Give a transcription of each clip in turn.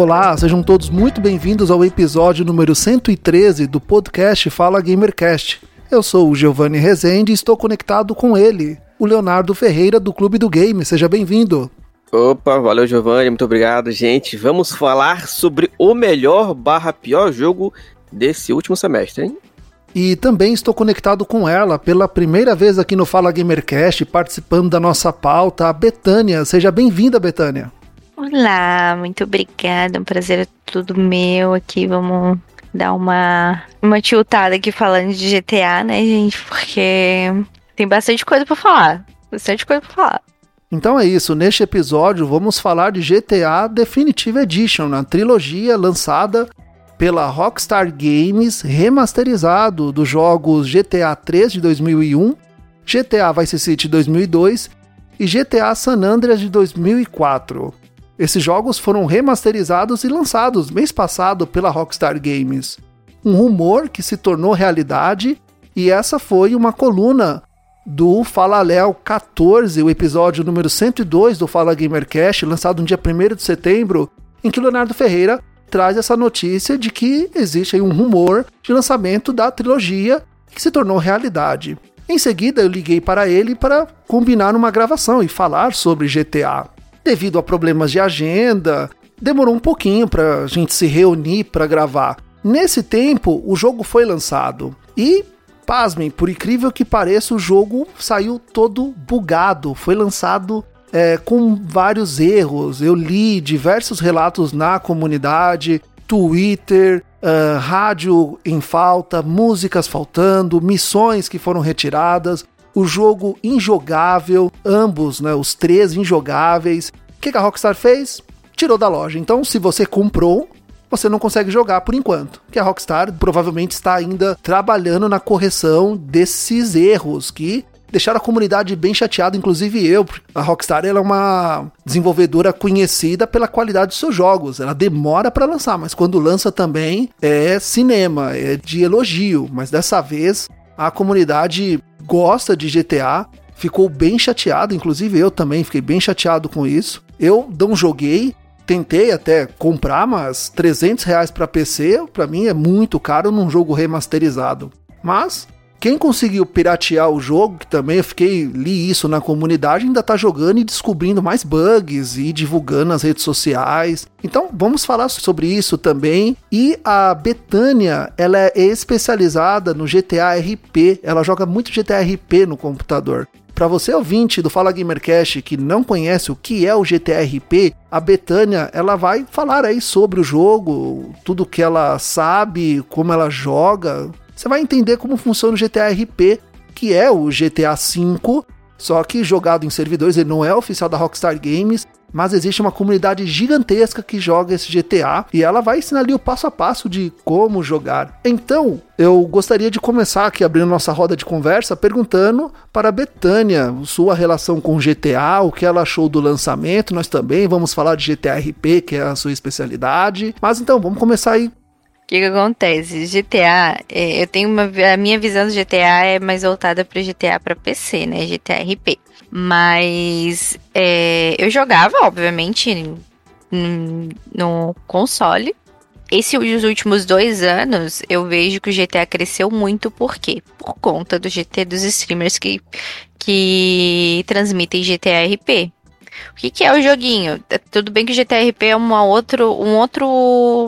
Olá, sejam todos muito bem-vindos ao episódio número 113 do podcast Fala Gamercast. Eu sou o Giovanni Rezende e estou conectado com ele, o Leonardo Ferreira do Clube do Game. Seja bem-vindo. Opa, valeu Giovanni, muito obrigado, gente. Vamos falar sobre o melhor barra pior jogo desse último semestre, hein? E também estou conectado com ela pela primeira vez aqui no Fala Gamercast, participando da nossa pauta, a Betânia. Seja bem-vinda, Betânia. Olá, muito obrigada. Um prazer é tudo meu aqui. Vamos dar uma, uma tiltada aqui falando de GTA, né, gente? Porque tem bastante coisa para falar. Bastante coisa para falar. Então é isso, neste episódio vamos falar de GTA Definitive Edition, a trilogia lançada pela Rockstar Games, remasterizado dos jogos GTA 3 de 2001, GTA Vice City 2002 e GTA San Andreas de 2004. Esses jogos foram remasterizados e lançados mês passado pela Rockstar Games. Um rumor que se tornou realidade e essa foi uma coluna do Fala Léo 14, o episódio número 102 do Fala Gamercast, lançado no dia 1 de setembro, em que Leonardo Ferreira traz essa notícia de que existe um rumor de lançamento da trilogia que se tornou realidade. Em seguida, eu liguei para ele para combinar uma gravação e falar sobre GTA devido a problemas de agenda, demorou um pouquinho para a gente se reunir para gravar. Nesse tempo, o jogo foi lançado e, pasmem, por incrível que pareça, o jogo saiu todo bugado. Foi lançado é, com vários erros. Eu li diversos relatos na comunidade, Twitter, uh, rádio em falta, músicas faltando, missões que foram retiradas o jogo injogável, ambos, né, os três injogáveis. O que a Rockstar fez? Tirou da loja. Então, se você comprou, você não consegue jogar por enquanto. Que a Rockstar provavelmente está ainda trabalhando na correção desses erros que deixaram a comunidade bem chateada, inclusive eu. A Rockstar é uma desenvolvedora conhecida pela qualidade de seus jogos. Ela demora para lançar, mas quando lança também é cinema, é de elogio. Mas dessa vez a comunidade gosta de GTA, ficou bem chateado, inclusive eu também fiquei bem chateado com isso. Eu não joguei, tentei até comprar, mas 300 reais para PC, para mim é muito caro num jogo remasterizado. Mas quem conseguiu piratear o jogo, que também eu fiquei li isso na comunidade, ainda tá jogando e descobrindo mais bugs e divulgando nas redes sociais. Então, vamos falar sobre isso também. E a Betânia, ela é especializada no GTA RP. Ela joga muito GTA RP no computador. Para você ouvinte do Fala Gamercast que não conhece o que é o GTRP, a Betânia, ela vai falar aí sobre o jogo, tudo que ela sabe, como ela joga, você vai entender como funciona o GTA RP, que é o GTA V, só que jogado em servidores, ele não é oficial da Rockstar Games, mas existe uma comunidade gigantesca que joga esse GTA e ela vai ensinar ali o passo a passo de como jogar. Então, eu gostaria de começar aqui abrindo nossa roda de conversa perguntando para a Betânia sua relação com GTA, o que ela achou do lançamento. Nós também vamos falar de GTA RP, que é a sua especialidade. Mas então, vamos começar aí o que, que acontece? GTA, é, eu tenho uma. A minha visão do GTA é mais voltada para GTA para PC, né? GTA RP. Mas é, eu jogava, obviamente, no, console. Esses últimos dois anos, eu vejo que o GTA cresceu muito, por quê? Por conta do GT dos streamers que, que transmitem GTA RP. O que, que, é o joguinho? É, tudo bem que o GTRP é uma, outro, um outro,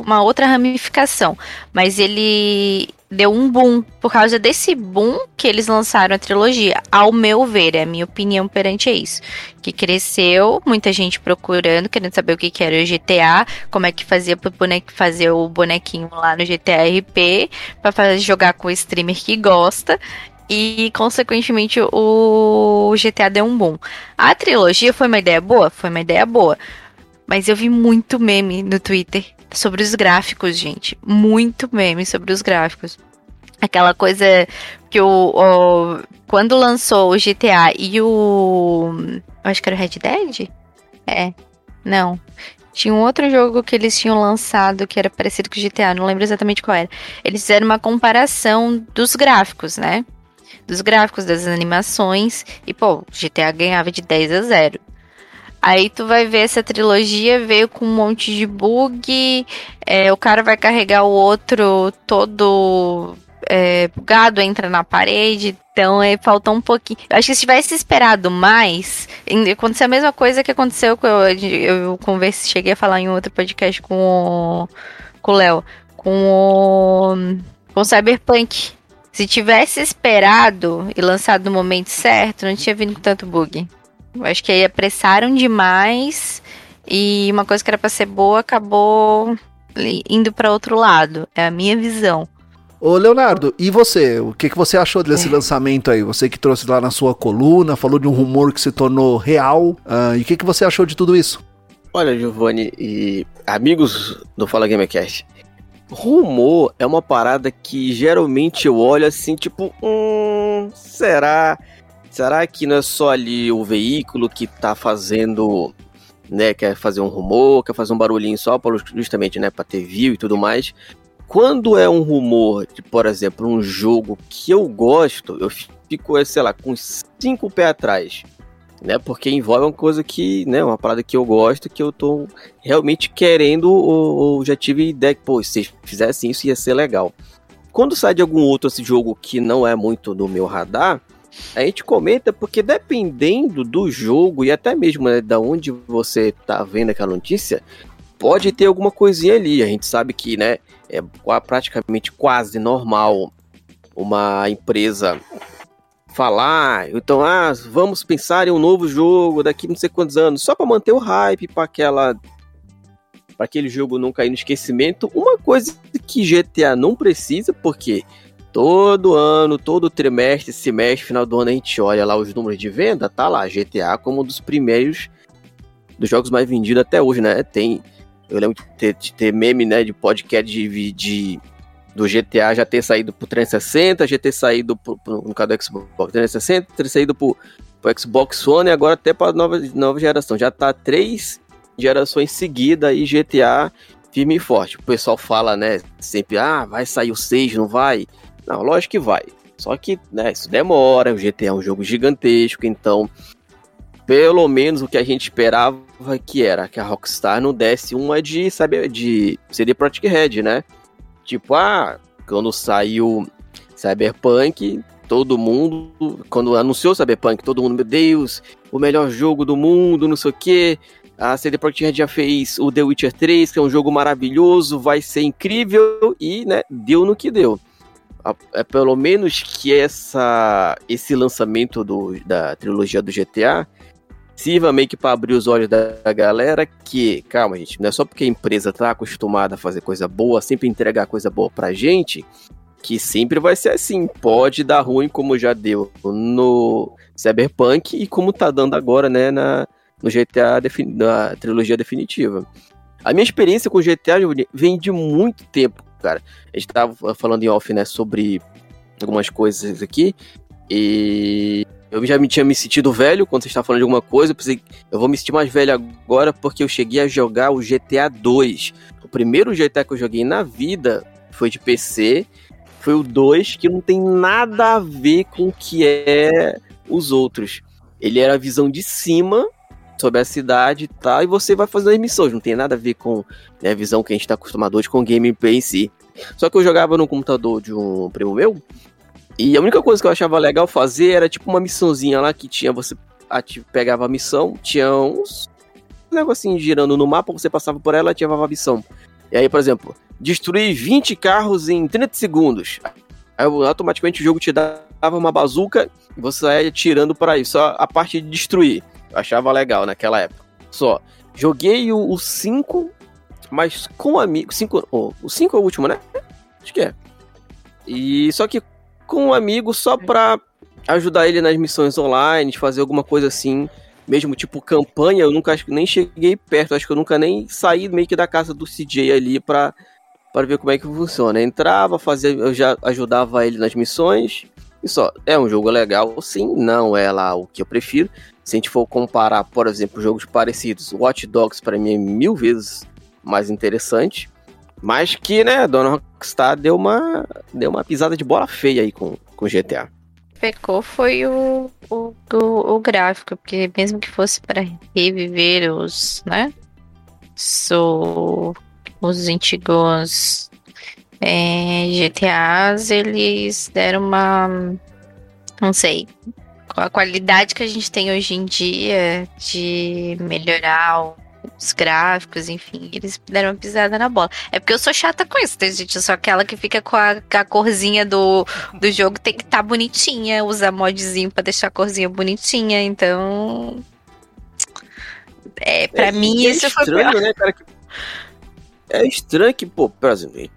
uma outra ramificação, mas ele deu um boom por causa desse boom que eles lançaram a trilogia. Ao meu ver, é a minha opinião perante isso. Que cresceu, muita gente procurando, querendo saber o que, que era o GTA, como é que fazia pro boneco fazer o bonequinho lá no GTRP, para jogar com o streamer que gosta e, consequentemente, o GTA deu um boom. A trilogia foi uma ideia boa? Foi uma ideia boa. Mas eu vi muito meme no Twitter sobre os gráficos, gente. Muito meme sobre os gráficos. Aquela coisa que o, o quando lançou o GTA e o. Acho que era o Red Dead? É. Não. Tinha um outro jogo que eles tinham lançado que era parecido com o GTA, não lembro exatamente qual era. Eles fizeram uma comparação dos gráficos, né? Dos gráficos, das animações. E, pô, GTA ganhava de 10 a 0. Aí tu vai ver essa trilogia, veio com um monte de bug. É, o cara vai carregar o outro todo é, bugado, entra na parede. Então é, faltou um pouquinho. Eu acho que se tivesse esperado mais, aconteceu a mesma coisa que aconteceu com eu, eu converse, cheguei a falar em outro podcast com o com o Léo, com o com o Cyberpunk. Se tivesse esperado e lançado no momento certo, não tinha vindo com tanto bug. Eu acho que aí apressaram demais e uma coisa que era para ser boa acabou indo para outro lado. É a minha visão. Ô Leonardo, e você? O que, que você achou desse é. lançamento aí? Você que trouxe lá na sua coluna, falou de um rumor que se tornou real. Uh, e o que, que você achou de tudo isso? Olha, Giovanni e amigos do Fala Gamercast, rumor é uma parada que geralmente eu olho assim, tipo, hum, será? Será que não é só ali o veículo que tá fazendo, né, quer fazer um rumor, quer fazer um barulhinho só, justamente, né, pra ter view e tudo mais? Quando é um rumor de, por exemplo, um jogo que eu gosto, eu fico, sei lá, com cinco pés atrás. Né, porque envolve uma coisa que, né, uma parada que eu gosto, que eu tô realmente querendo, ou, ou já tive ideia que, pô, se fizessem isso ia ser legal. Quando sai de algum outro esse jogo que não é muito no meu radar, a gente comenta porque dependendo do jogo e até mesmo né, da onde você tá vendo aquela notícia, pode ter alguma coisinha ali. A gente sabe que, né, é praticamente quase normal uma empresa falar, então, ah, vamos pensar em um novo jogo daqui não sei quantos anos, só para manter o hype para aquela para aquele jogo não cair no esquecimento. Uma coisa que GTA não precisa, porque todo ano, todo trimestre, semestre, final do ano a gente olha lá os números de venda, tá lá GTA como um dos primeiros dos jogos mais vendidos até hoje, né? Tem eu lembro de ter, de ter meme, né, de podcast de, de, do GTA já ter saído pro 360, já ter saído pro, pro, no caso do Xbox 360, ter saído pro, pro Xbox One e agora até pra nova, nova geração. Já tá três gerações seguidas e GTA firme e forte. O pessoal fala, né, sempre, ah, vai sair o 6, não vai? Não, lógico que vai. Só que, né, isso demora, o GTA é um jogo gigantesco, então pelo menos o que a gente esperava que era que a Rockstar não desse uma de, sabe, de CD Projekt Red, né? Tipo, ah, quando saiu Cyberpunk, todo mundo, quando anunciou Cyberpunk, todo mundo, meu Deus, o melhor jogo do mundo, não sei o quê. A CD Projekt já fez o The Witcher 3, que é um jogo maravilhoso, vai ser incrível e, né, deu no que deu. É pelo menos que essa esse lançamento do, da trilogia do GTA sirva meio que para abrir os olhos da galera que, calma, gente, não é só porque a empresa tá acostumada a fazer coisa boa, sempre entregar coisa boa pra gente, que sempre vai ser assim. Pode dar ruim, como já deu no Cyberpunk e como tá dando agora, né, na, no GTA, na trilogia definitiva. A minha experiência com o GTA vem de muito tempo, cara. A gente tava falando em off, né, sobre algumas coisas aqui. E eu já me tinha me sentido velho quando você estava falando de alguma coisa. Eu pensei, eu vou me sentir mais velho agora porque eu cheguei a jogar o GTA 2. O primeiro GTA que eu joguei na vida foi de PC. Foi o 2, que não tem nada a ver com o que é os outros. Ele era a visão de cima sobre a cidade e tal, e você vai fazendo as missões. Não tem nada a ver com né, a visão que a gente está acostumado hoje com gameplay em si. Só que eu jogava no computador de um primo meu, e a única coisa que eu achava legal fazer era tipo uma missãozinha lá que tinha, você pegava a missão, tinha uns negocinho girando no mapa, você passava por ela e ativava a missão. E aí, por exemplo, destruir 20 carros em 30 segundos. Aí automaticamente o jogo te dava uma bazuca e você ia tirando para isso, só a parte de destruir. Eu achava legal naquela época. Só. Joguei o 5, mas com amigos. Cinco, oh, o 5 é o último, né? Acho que é. E só que com um amigo só pra ajudar ele nas missões online, fazer alguma coisa assim. mesmo tipo campanha, eu nunca acho que nem cheguei perto, acho que eu nunca nem saí meio que da casa do CJ ali pra, pra ver como é que funciona. Entrava, fazia, eu já ajudava ele nas missões. E só, é um jogo legal, sim, não é lá o que eu prefiro. Se a gente for comparar, por exemplo, jogos parecidos, Watch Dogs para mim é mil vezes mais interessante. Mas que, né, Dona Rockstar deu uma, deu uma pisada de bola feia aí com, com GTA. Pecou foi o, o, o, o gráfico, porque mesmo que fosse para reviver os, né, so, os antigos é, GTAs, eles deram uma, não sei, a qualidade que a gente tem hoje em dia de melhorar o os gráficos, enfim, eles deram uma pisada na bola. É porque eu sou chata com isso, tá, gente? Eu sou aquela que fica com a, com a corzinha do, do jogo, tem que estar tá bonitinha, usar modzinho pra deixar a corzinha bonitinha, então. É, pra é, mim é isso estranho, foi. Né, cara, que... É estranho que, pô, por exemplo,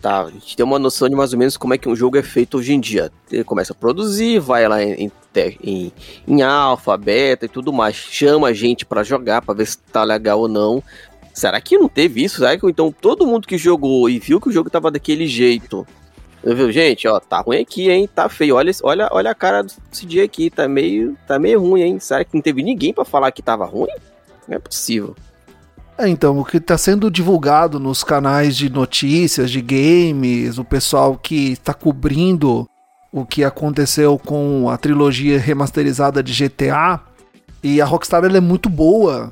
tá, a gente tem uma noção de mais ou menos como é que um jogo é feito hoje em dia. Ele começa a produzir, vai lá em, em, em alfa, beta e tudo mais, chama a gente para jogar, para ver se tá legal ou não. Será que não teve isso? Será que então todo mundo que jogou e viu que o jogo tava daquele jeito, viu, gente, ó, tá ruim aqui, hein? Tá feio. Olha, olha, olha a cara desse dia aqui, tá meio, tá meio ruim, hein? Será que não teve ninguém para falar que tava ruim? Não é possível. É, então, o que está sendo divulgado nos canais de notícias, de games, o pessoal que está cobrindo o que aconteceu com a trilogia remasterizada de GTA, e a Rockstar é muito boa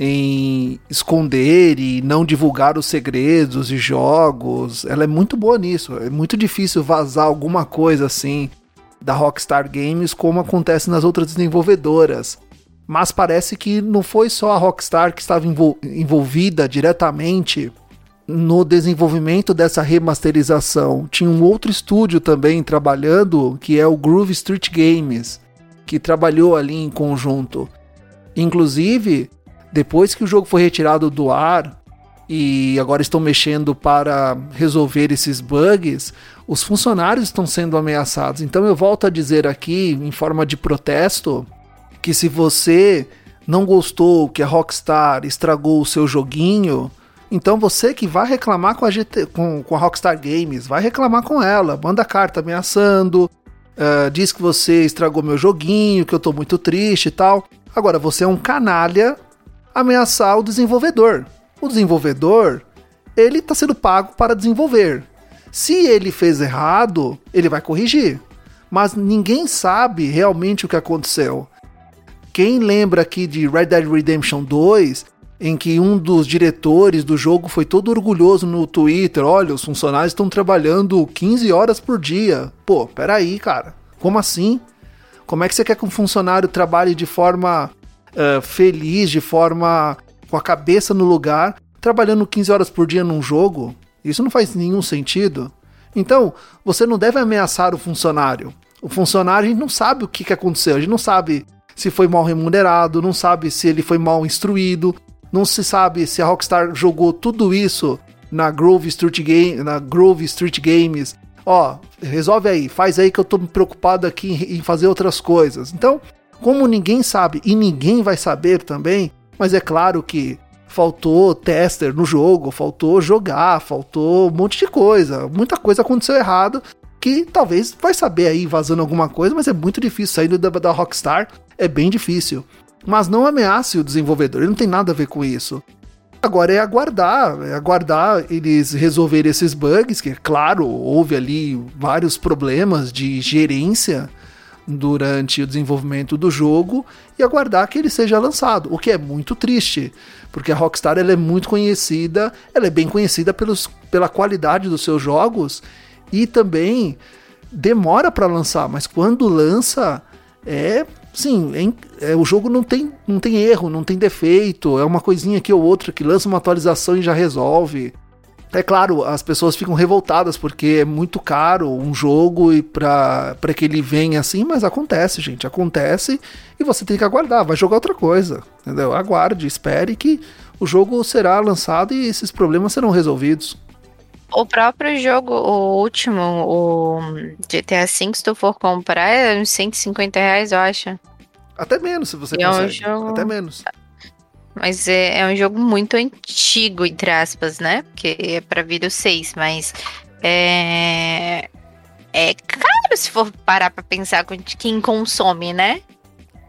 em esconder e não divulgar os segredos de jogos. Ela é muito boa nisso. É muito difícil vazar alguma coisa assim da Rockstar Games como acontece nas outras desenvolvedoras mas parece que não foi só a Rockstar que estava envolvida diretamente no desenvolvimento dessa remasterização. Tinha um outro estúdio também trabalhando, que é o Groove Street Games, que trabalhou ali em conjunto. Inclusive, depois que o jogo foi retirado do ar e agora estão mexendo para resolver esses bugs, os funcionários estão sendo ameaçados. Então eu volto a dizer aqui, em forma de protesto, que se você não gostou que a Rockstar estragou o seu joguinho, então você que vai reclamar com a, GT, com, com a Rockstar Games, vai reclamar com ela, manda carta ameaçando, uh, diz que você estragou meu joguinho, que eu tô muito triste e tal. Agora, você é um canalha ameaçar o desenvolvedor. O desenvolvedor, ele tá sendo pago para desenvolver. Se ele fez errado, ele vai corrigir. Mas ninguém sabe realmente o que aconteceu. Quem lembra aqui de Red Dead Redemption 2, em que um dos diretores do jogo foi todo orgulhoso no Twitter: olha, os funcionários estão trabalhando 15 horas por dia. Pô, peraí, cara, como assim? Como é que você quer que um funcionário trabalhe de forma uh, feliz, de forma com a cabeça no lugar, trabalhando 15 horas por dia num jogo? Isso não faz nenhum sentido. Então, você não deve ameaçar o funcionário. O funcionário, a gente não sabe o que, que aconteceu, a gente não sabe se foi mal remunerado, não sabe se ele foi mal instruído, não se sabe se a Rockstar jogou tudo isso na Grove Street, Game, na Grove Street Games. Ó, resolve aí, faz aí que eu tô preocupado aqui em fazer outras coisas. Então, como ninguém sabe e ninguém vai saber também, mas é claro que faltou tester no jogo, faltou jogar, faltou um monte de coisa. Muita coisa aconteceu errado que talvez vai saber aí vazando alguma coisa, mas é muito difícil saindo da, da Rockstar é bem difícil. Mas não ameace o desenvolvedor, ele não tem nada a ver com isso. Agora é aguardar, é aguardar eles resolverem esses bugs, que, claro, houve ali vários problemas de gerência durante o desenvolvimento do jogo e aguardar que ele seja lançado, o que é muito triste, porque a Rockstar ela é muito conhecida, ela é bem conhecida pelos, pela qualidade dos seus jogos e também demora para lançar, mas quando lança é sim, é, é, o jogo não tem, não tem erro, não tem defeito, é uma coisinha aqui ou outra que lança uma atualização e já resolve. É claro, as pessoas ficam revoltadas porque é muito caro um jogo e para que ele venha assim, mas acontece, gente, acontece e você tem que aguardar, vai jogar outra coisa, entendeu? Aguarde, espere que o jogo será lançado e esses problemas serão resolvidos. O próprio jogo, o último, o GTA V, se tu for comprar, é uns 150 reais, eu acho. Até menos, se você É um consegue. jogo- Até menos. Mas é, é um jogo muito antigo, entre aspas, né? Porque é pra vir o 6, mas é. É caro se for parar pra pensar com quem consome, né?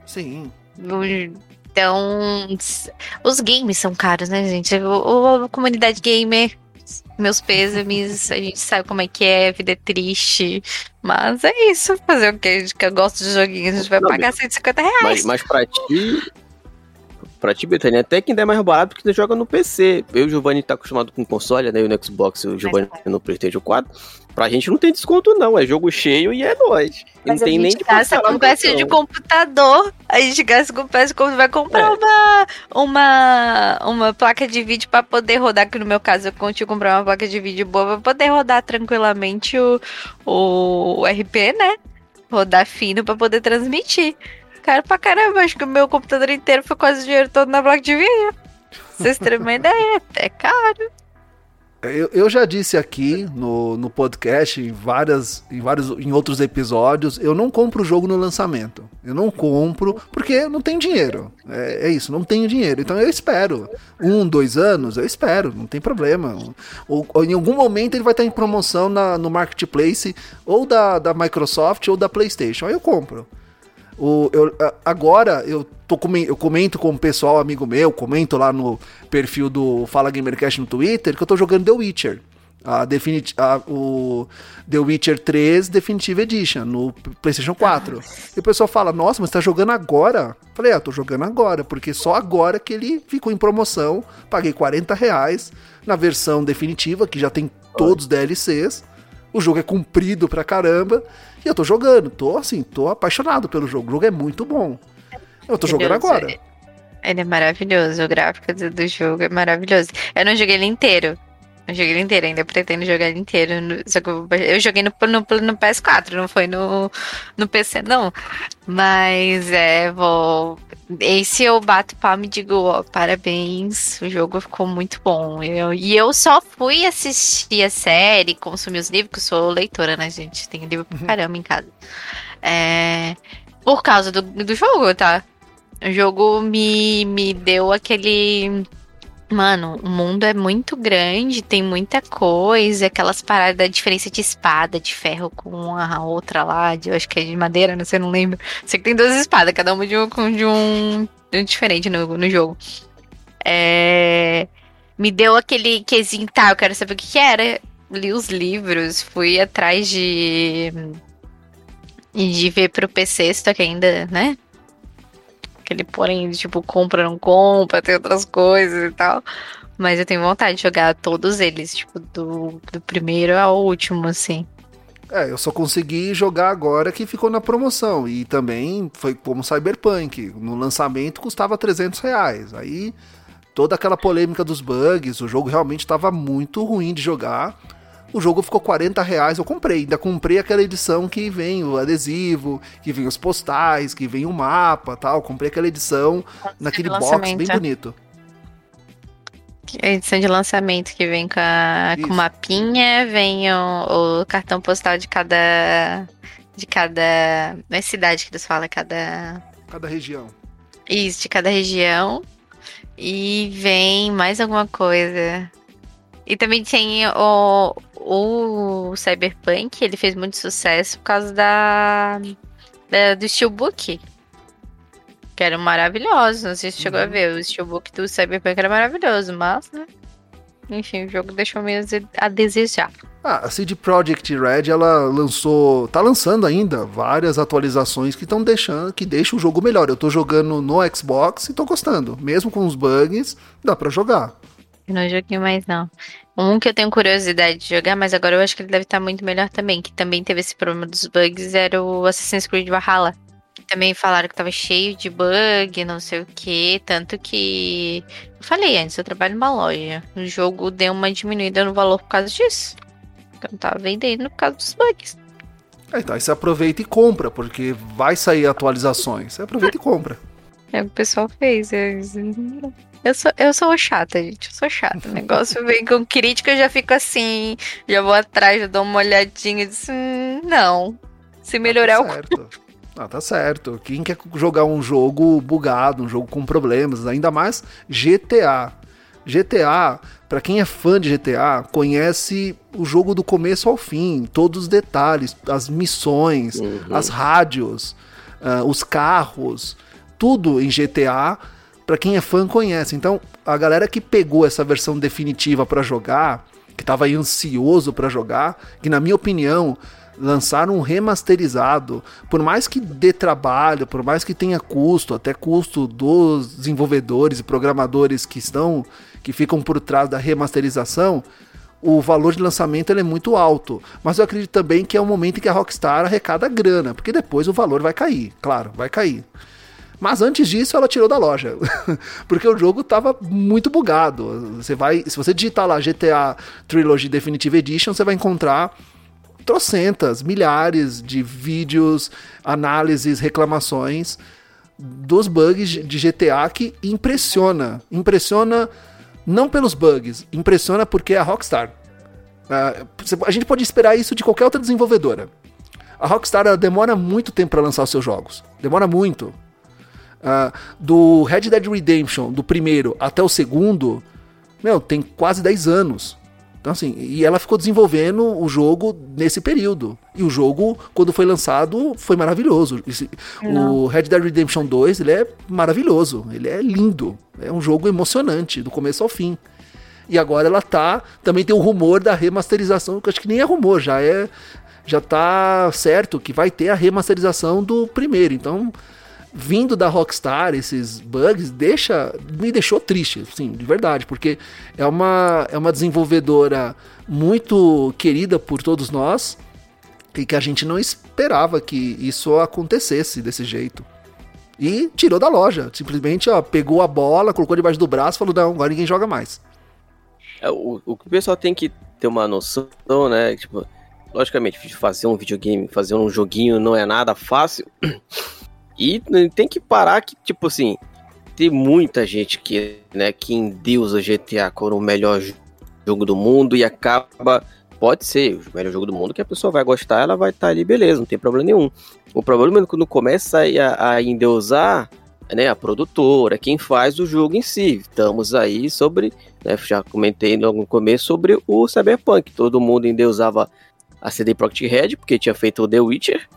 Sim. Então, os games são caros, né, gente? O, o- a comunidade gamer, meus pêsames, a gente sabe como é que é, a vida é triste. Mas é isso, fazer o quê? Que gosta de joguinhos, a gente vai Não, pagar 150 reais. Mas, mas pra ti. Pra ti, Betânia, até que ainda é mais barato porque você joga no PC. Eu e o Giovanni tá acostumado com console, né? Eu no Xbox e o Giovanni no PlayStation 4. Pra gente não tem desconto, não. É jogo cheio e é nóis. Não tem nem gente de gasta com peça de computador. A gente gasta com peça computador. Vai comprar É. uma, uma, uma placa de vídeo pra poder rodar. Que no meu caso eu consigo comprar uma placa de vídeo boa pra poder rodar tranquilamente o, o RP, né? Rodar fino pra poder transmitir. Caro pra caramba. Acho que o meu computador inteiro foi quase o dinheiro todo na placa de. Vocês terem uma ideia. É caro. Eu, eu já disse aqui no, no podcast, em, várias, em vários em outros episódios, eu não compro o jogo no lançamento. Eu não compro porque não tenho dinheiro. É, é isso, não tenho dinheiro. Então eu espero. Um, dois anos, eu espero, não tem problema. Ou, ou em algum momento ele vai estar em promoção na- no marketplace ou da, da Microsoft ou da PlayStation. Aí eu compro. O, eu, agora eu, tô eu comento com o pessoal, amigo meu, comento lá no perfil do Fala Gamercast no Twitter que eu tô jogando The Witcher. A definit a, o The Witcher 3 Definitive Edition no PlayStation 4. E o pessoal fala: Nossa, mas tá jogando agora? Falei: eu tô jogando agora, porque só agora que ele ficou em promoção. Paguei 40 reais na versão definitiva, que já tem todos os DLCs. O jogo é comprido pra caramba. E eu tô jogando, tô assim, tô apaixonado pelo jogo. O jogo é muito bom. Eu tô jogando agora. Ele é maravilhoso, o gráfico do, do jogo é maravilhoso. Eu não joguei ele inteiro. Eu joguei ele inteiro, ainda pretendo jogar ele inteiro. Só que eu, joguei no, no, no PS4, não foi no, no PC, não. Mas é, vou. Esse eu bato palma e digo, ó, parabéns, o jogo ficou muito bom. Eu, e eu só fui assistir a série, consumir os livros, que eu sou leitora, né, gente? Tem livro pra caramba em casa. É, por causa do, do jogo, tá? O jogo me, me deu aquele. Mano, o mundo é muito grande, tem muita coisa, aquelas paradas da diferença de espada, de ferro com a outra lá, de, eu acho que é de madeira, não sei, não lembro. Sei que tem duas espadas, cada uma de um, de um, de um diferente no, no jogo. É, me deu aquele quesinho, tá, eu quero saber o que, que era. Li os livros, fui atrás de. de ver pro PC, só que ainda, né? Aquele porém, tipo, compra, não compra, tem outras coisas e tal. Mas eu tenho vontade de jogar todos eles, tipo, do, do primeiro ao último, assim. É, eu só consegui jogar agora que ficou na promoção. E também foi como Cyberpunk. No lançamento custava 300 reais. Aí toda aquela polêmica dos bugs, o jogo realmente estava muito ruim de jogar. O jogo ficou 40 reais, eu comprei. Ainda comprei aquela edição que vem o adesivo, que vem os postais, que vem o mapa tal. Comprei aquela edição naquele box bem lançamento. bonito. A edição de lançamento que vem com, a, com mapinha, vem o, o cartão postal de cada. De cada. Não é cidade que eles falam, é cada. Cada região. Isso, de cada região. E vem mais alguma coisa. E também tem o, o Cyberpunk, ele fez muito sucesso por causa da, da- do Steelbook. Que era maravilhoso. Não sei se você chegou a Uhum. ver. O Steelbook do Cyberpunk era maravilhoso, mas, né? Enfim, o jogo deixou meio a desejar. Ah, a CD Projekt Red, ela lançou, tá lançando ainda várias atualizações que estão deixando, que deixam o jogo melhor. Eu tô jogando no Xbox e tô gostando. Mesmo com os bugs, dá pra jogar. Eu não joguei mais, não. Um que eu tenho curiosidade de jogar, mas agora eu acho que ele deve estar muito melhor também. Que também teve esse problema dos bugs, era o Assassin's Creed Valhalla. Que também falaram que tava cheio de bug, não sei o que. Tanto que. Eu falei antes, eu trabalho numa loja. O jogo deu uma diminuída no valor por causa disso. Eu não tava vendendo por causa dos bugs. É, então aí você aproveita e compra, porque vai sair atualizações. Você aproveita e compra. É o que o pessoal fez. Eu, eu sou, eu sou chata, gente. Eu sou chata. O negócio vem com crítica, eu já fico assim. Já vou atrás, já dou uma olhadinha e disse, hum, não. Se melhorar, eu Tá certo. Ah, tá certo. Quem quer jogar um jogo bugado, um jogo com problemas, ainda mais GTA. GTA, para quem é fã de GTA, conhece o jogo do começo ao fim, todos os detalhes, as missões, uhum. as rádios, uh, os carros, tudo em GTA. Para quem é fã conhece. Então, a galera que pegou essa versão definitiva para jogar, que tava aí ansioso para jogar, que na minha opinião lançar um remasterizado, por mais que dê trabalho, por mais que tenha custo, até custo dos desenvolvedores e programadores que estão que ficam por trás da remasterização, o valor de lançamento é muito alto. Mas eu acredito também que é o momento em que a Rockstar arrecada grana, porque depois o valor vai cair, claro, vai cair. Mas antes disso ela tirou da loja, porque o jogo estava muito bugado. Você vai, se você digitar lá GTA Trilogy Definitive Edition, você vai encontrar trocentas, milhares de vídeos, análises, reclamações dos bugs de GTA que impressiona. Impressiona não pelos bugs, impressiona porque é a Rockstar. Uh, a gente pode esperar isso de qualquer outra desenvolvedora. A Rockstar demora muito tempo para lançar os seus jogos. Demora muito. Uh, do Red Dead Redemption, do primeiro até o segundo, meu, tem quase 10 anos. Então, assim, e ela ficou desenvolvendo o jogo nesse período. E o jogo, quando foi lançado, foi maravilhoso. o Red Dead Redemption 2, ele é maravilhoso. Ele é lindo. É um jogo emocionante, do começo ao fim. E agora ela tá. Também tem o rumor da remasterização, que acho que nem é rumor, já é. Já tá certo que vai ter a remasterização do primeiro. Então, vindo da Rockstar, esses bugs, deixa, me deixou triste, sim, de verdade, porque é uma, é uma desenvolvedora muito querida por todos nós e que a gente não esperava que isso acontecesse desse jeito. E tirou da loja, simplesmente ó, pegou a bola, colocou debaixo do braço e falou: não, agora ninguém joga mais. É, o, o pessoal tem que ter uma noção, né? Tipo, logicamente, fazer um videogame, fazer um joguinho não é nada fácil. E tem que parar que, tipo assim, tem muita gente que, né, que endeusa GTA como o melhor jogo do mundo e acaba. Pode ser o melhor jogo do mundo que a pessoa vai gostar, ela vai estar tá ali, beleza, não tem problema nenhum. O problema é quando começa a, a endeusar né, a produtora, quem faz o jogo em si. Estamos aí sobre, né, já comentei no começo sobre o Cyberpunk. Todo mundo endeusava a CD Projekt Red, porque tinha feito o The Witcher.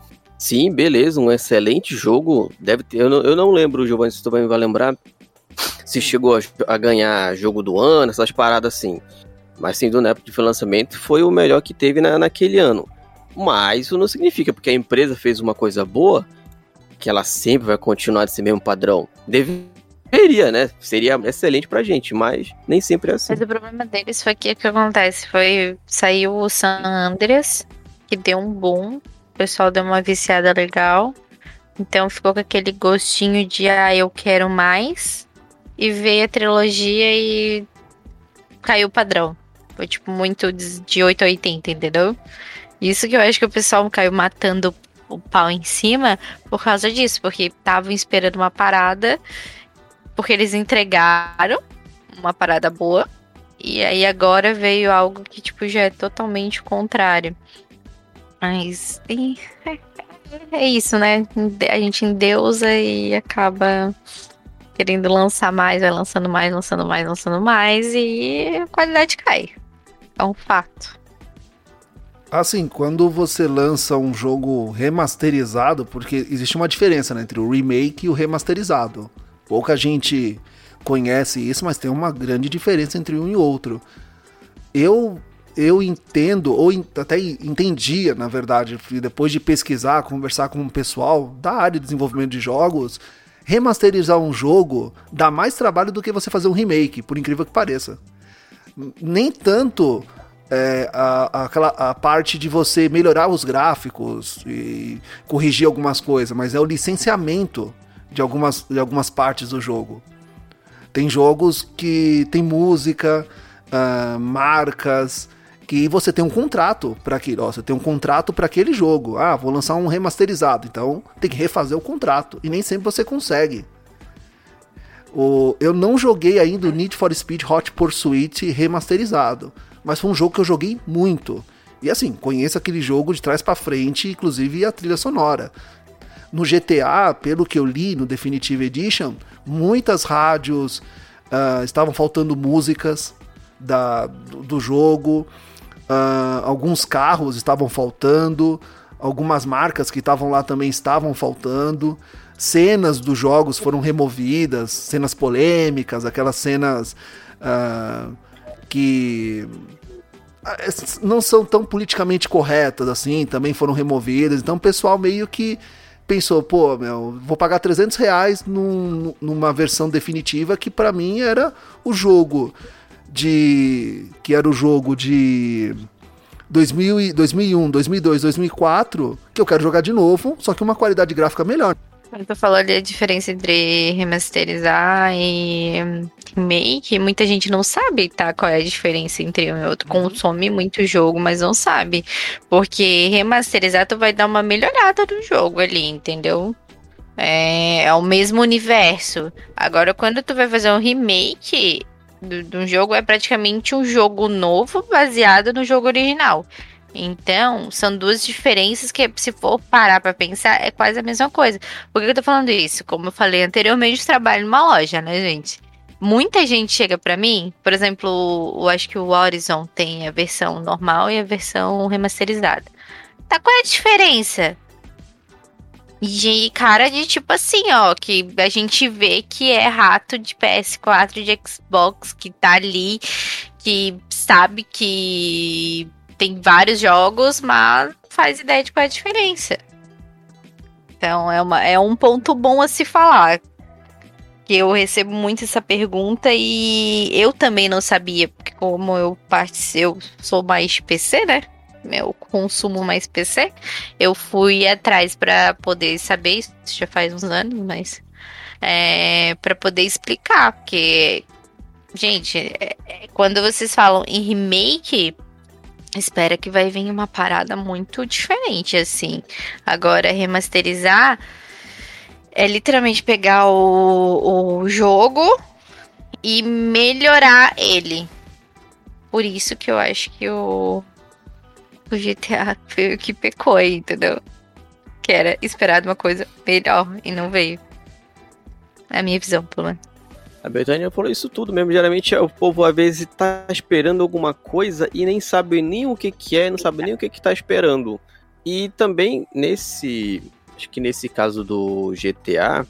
Sim, beleza, um excelente jogo. Deve ter, eu não, eu não lembro, Giovanni, se tu vai lembrar, se chegou a, a, ganhar jogo do ano, essas paradas assim. Mas sim, do na época de lançamento, foi o melhor que teve na, naquele ano. Mas isso não significa, porque a empresa fez uma coisa boa, que ela sempre vai continuar desse mesmo padrão. Deveria, né? Seria excelente pra gente, mas nem sempre é assim. Mas o problema deles foi que o que acontece foi saiu o San Andreas, que deu um boom o pessoal deu uma viciada legal. Então ficou com aquele gostinho de ah, eu quero mais. E veio a trilogia e caiu o padrão. Foi tipo muito de 8 a 80, entendeu? Isso que eu acho que o pessoal caiu matando o pau em cima por causa disso, porque estavam esperando uma parada, porque eles entregaram uma parada boa, e aí agora veio algo que tipo já é totalmente contrário. Mas é isso, né? A gente endeusa e acaba querendo lançar mais, vai lançando mais, lançando mais, lançando mais e a qualidade cai. É um fato. Assim, quando você lança um jogo remasterizado, porque existe uma diferença né, entre o remake e o remasterizado. Pouca gente conhece isso, mas tem uma grande diferença entre um e outro. Eu eu entendo, ou até entendia, na verdade, depois de pesquisar, conversar com o pessoal da área de desenvolvimento de jogos, remasterizar um jogo dá mais trabalho do que você fazer um remake, por incrível que pareça. Nem tanto é, a, a, a parte de você melhorar os gráficos e corrigir algumas coisas, mas é o licenciamento de algumas, de algumas partes do jogo. Tem jogos que tem música, uh, marcas, que você tem um contrato para aquilo. Ó, você tem um contrato para aquele jogo. Ah, vou lançar um remasterizado. Então tem que refazer o contrato. E nem sempre você consegue. O, eu não joguei ainda o Need for Speed Hot Pursuit remasterizado. Mas foi um jogo que eu joguei muito. E assim, conheço aquele jogo de trás para frente, inclusive a trilha sonora. no GTA, pelo que eu li no Definitive Edition, muitas rádios uh, estavam faltando músicas da, do, do jogo, uh, alguns carros estavam faltando, algumas marcas que estavam lá também estavam faltando. Cenas dos jogos foram removidas, cenas polêmicas, aquelas cenas uh, que não são tão politicamente corretas assim, também foram removidas. Então o pessoal meio que pensou, pô, meu, vou pagar 300 reais num, numa versão definitiva que para mim era o jogo de. que era o jogo de 2000, 2001, 2002, 2004, que eu quero jogar de novo, só que uma qualidade gráfica melhor. Tu falou ali a diferença entre remasterizar e remake. Muita gente não sabe, tá? Qual é a diferença entre um e outro. Uhum. Consome muito jogo, mas não sabe. Porque remasterizar, tu vai dar uma melhorada no jogo ali, entendeu? É, é o mesmo universo. Agora, quando tu vai fazer um remake de um jogo, é praticamente um jogo novo baseado no jogo original. Então, são duas diferenças que, se for parar para pensar, é quase a mesma coisa. Por que eu tô falando isso? Como eu falei anteriormente, eu trabalho numa loja, né, gente? Muita gente chega para mim, por exemplo, eu acho que o Horizon tem a versão normal e a versão remasterizada. Tá, qual é a diferença? E cara de tipo assim, ó, que a gente vê que é rato de PS4, de Xbox, que tá ali, que sabe que tem vários jogos, mas faz ideia de qual é a diferença. Então é, uma, é um ponto bom a se falar. Que eu recebo muito essa pergunta e eu também não sabia, porque como eu eu sou mais PC, né? Meu consumo mais PC, eu fui atrás para poder saber, isso já faz uns anos, mas é, para poder explicar, porque gente, é, é, quando vocês falam em remake, espera que vai vir uma parada muito diferente, assim. Agora, remasterizar é literalmente pegar o, o jogo e melhorar ele. Por isso que eu acho que o, o GTA foi o que pecou aí, entendeu? Que era esperado uma coisa melhor e não veio. É a minha visão, pelo menos. A Betânia falou isso tudo mesmo. Geralmente o povo às vezes tá esperando alguma coisa e nem sabe nem o que, que é, não sabe nem o que, que tá esperando. E também nesse. Acho que nesse caso do GTA.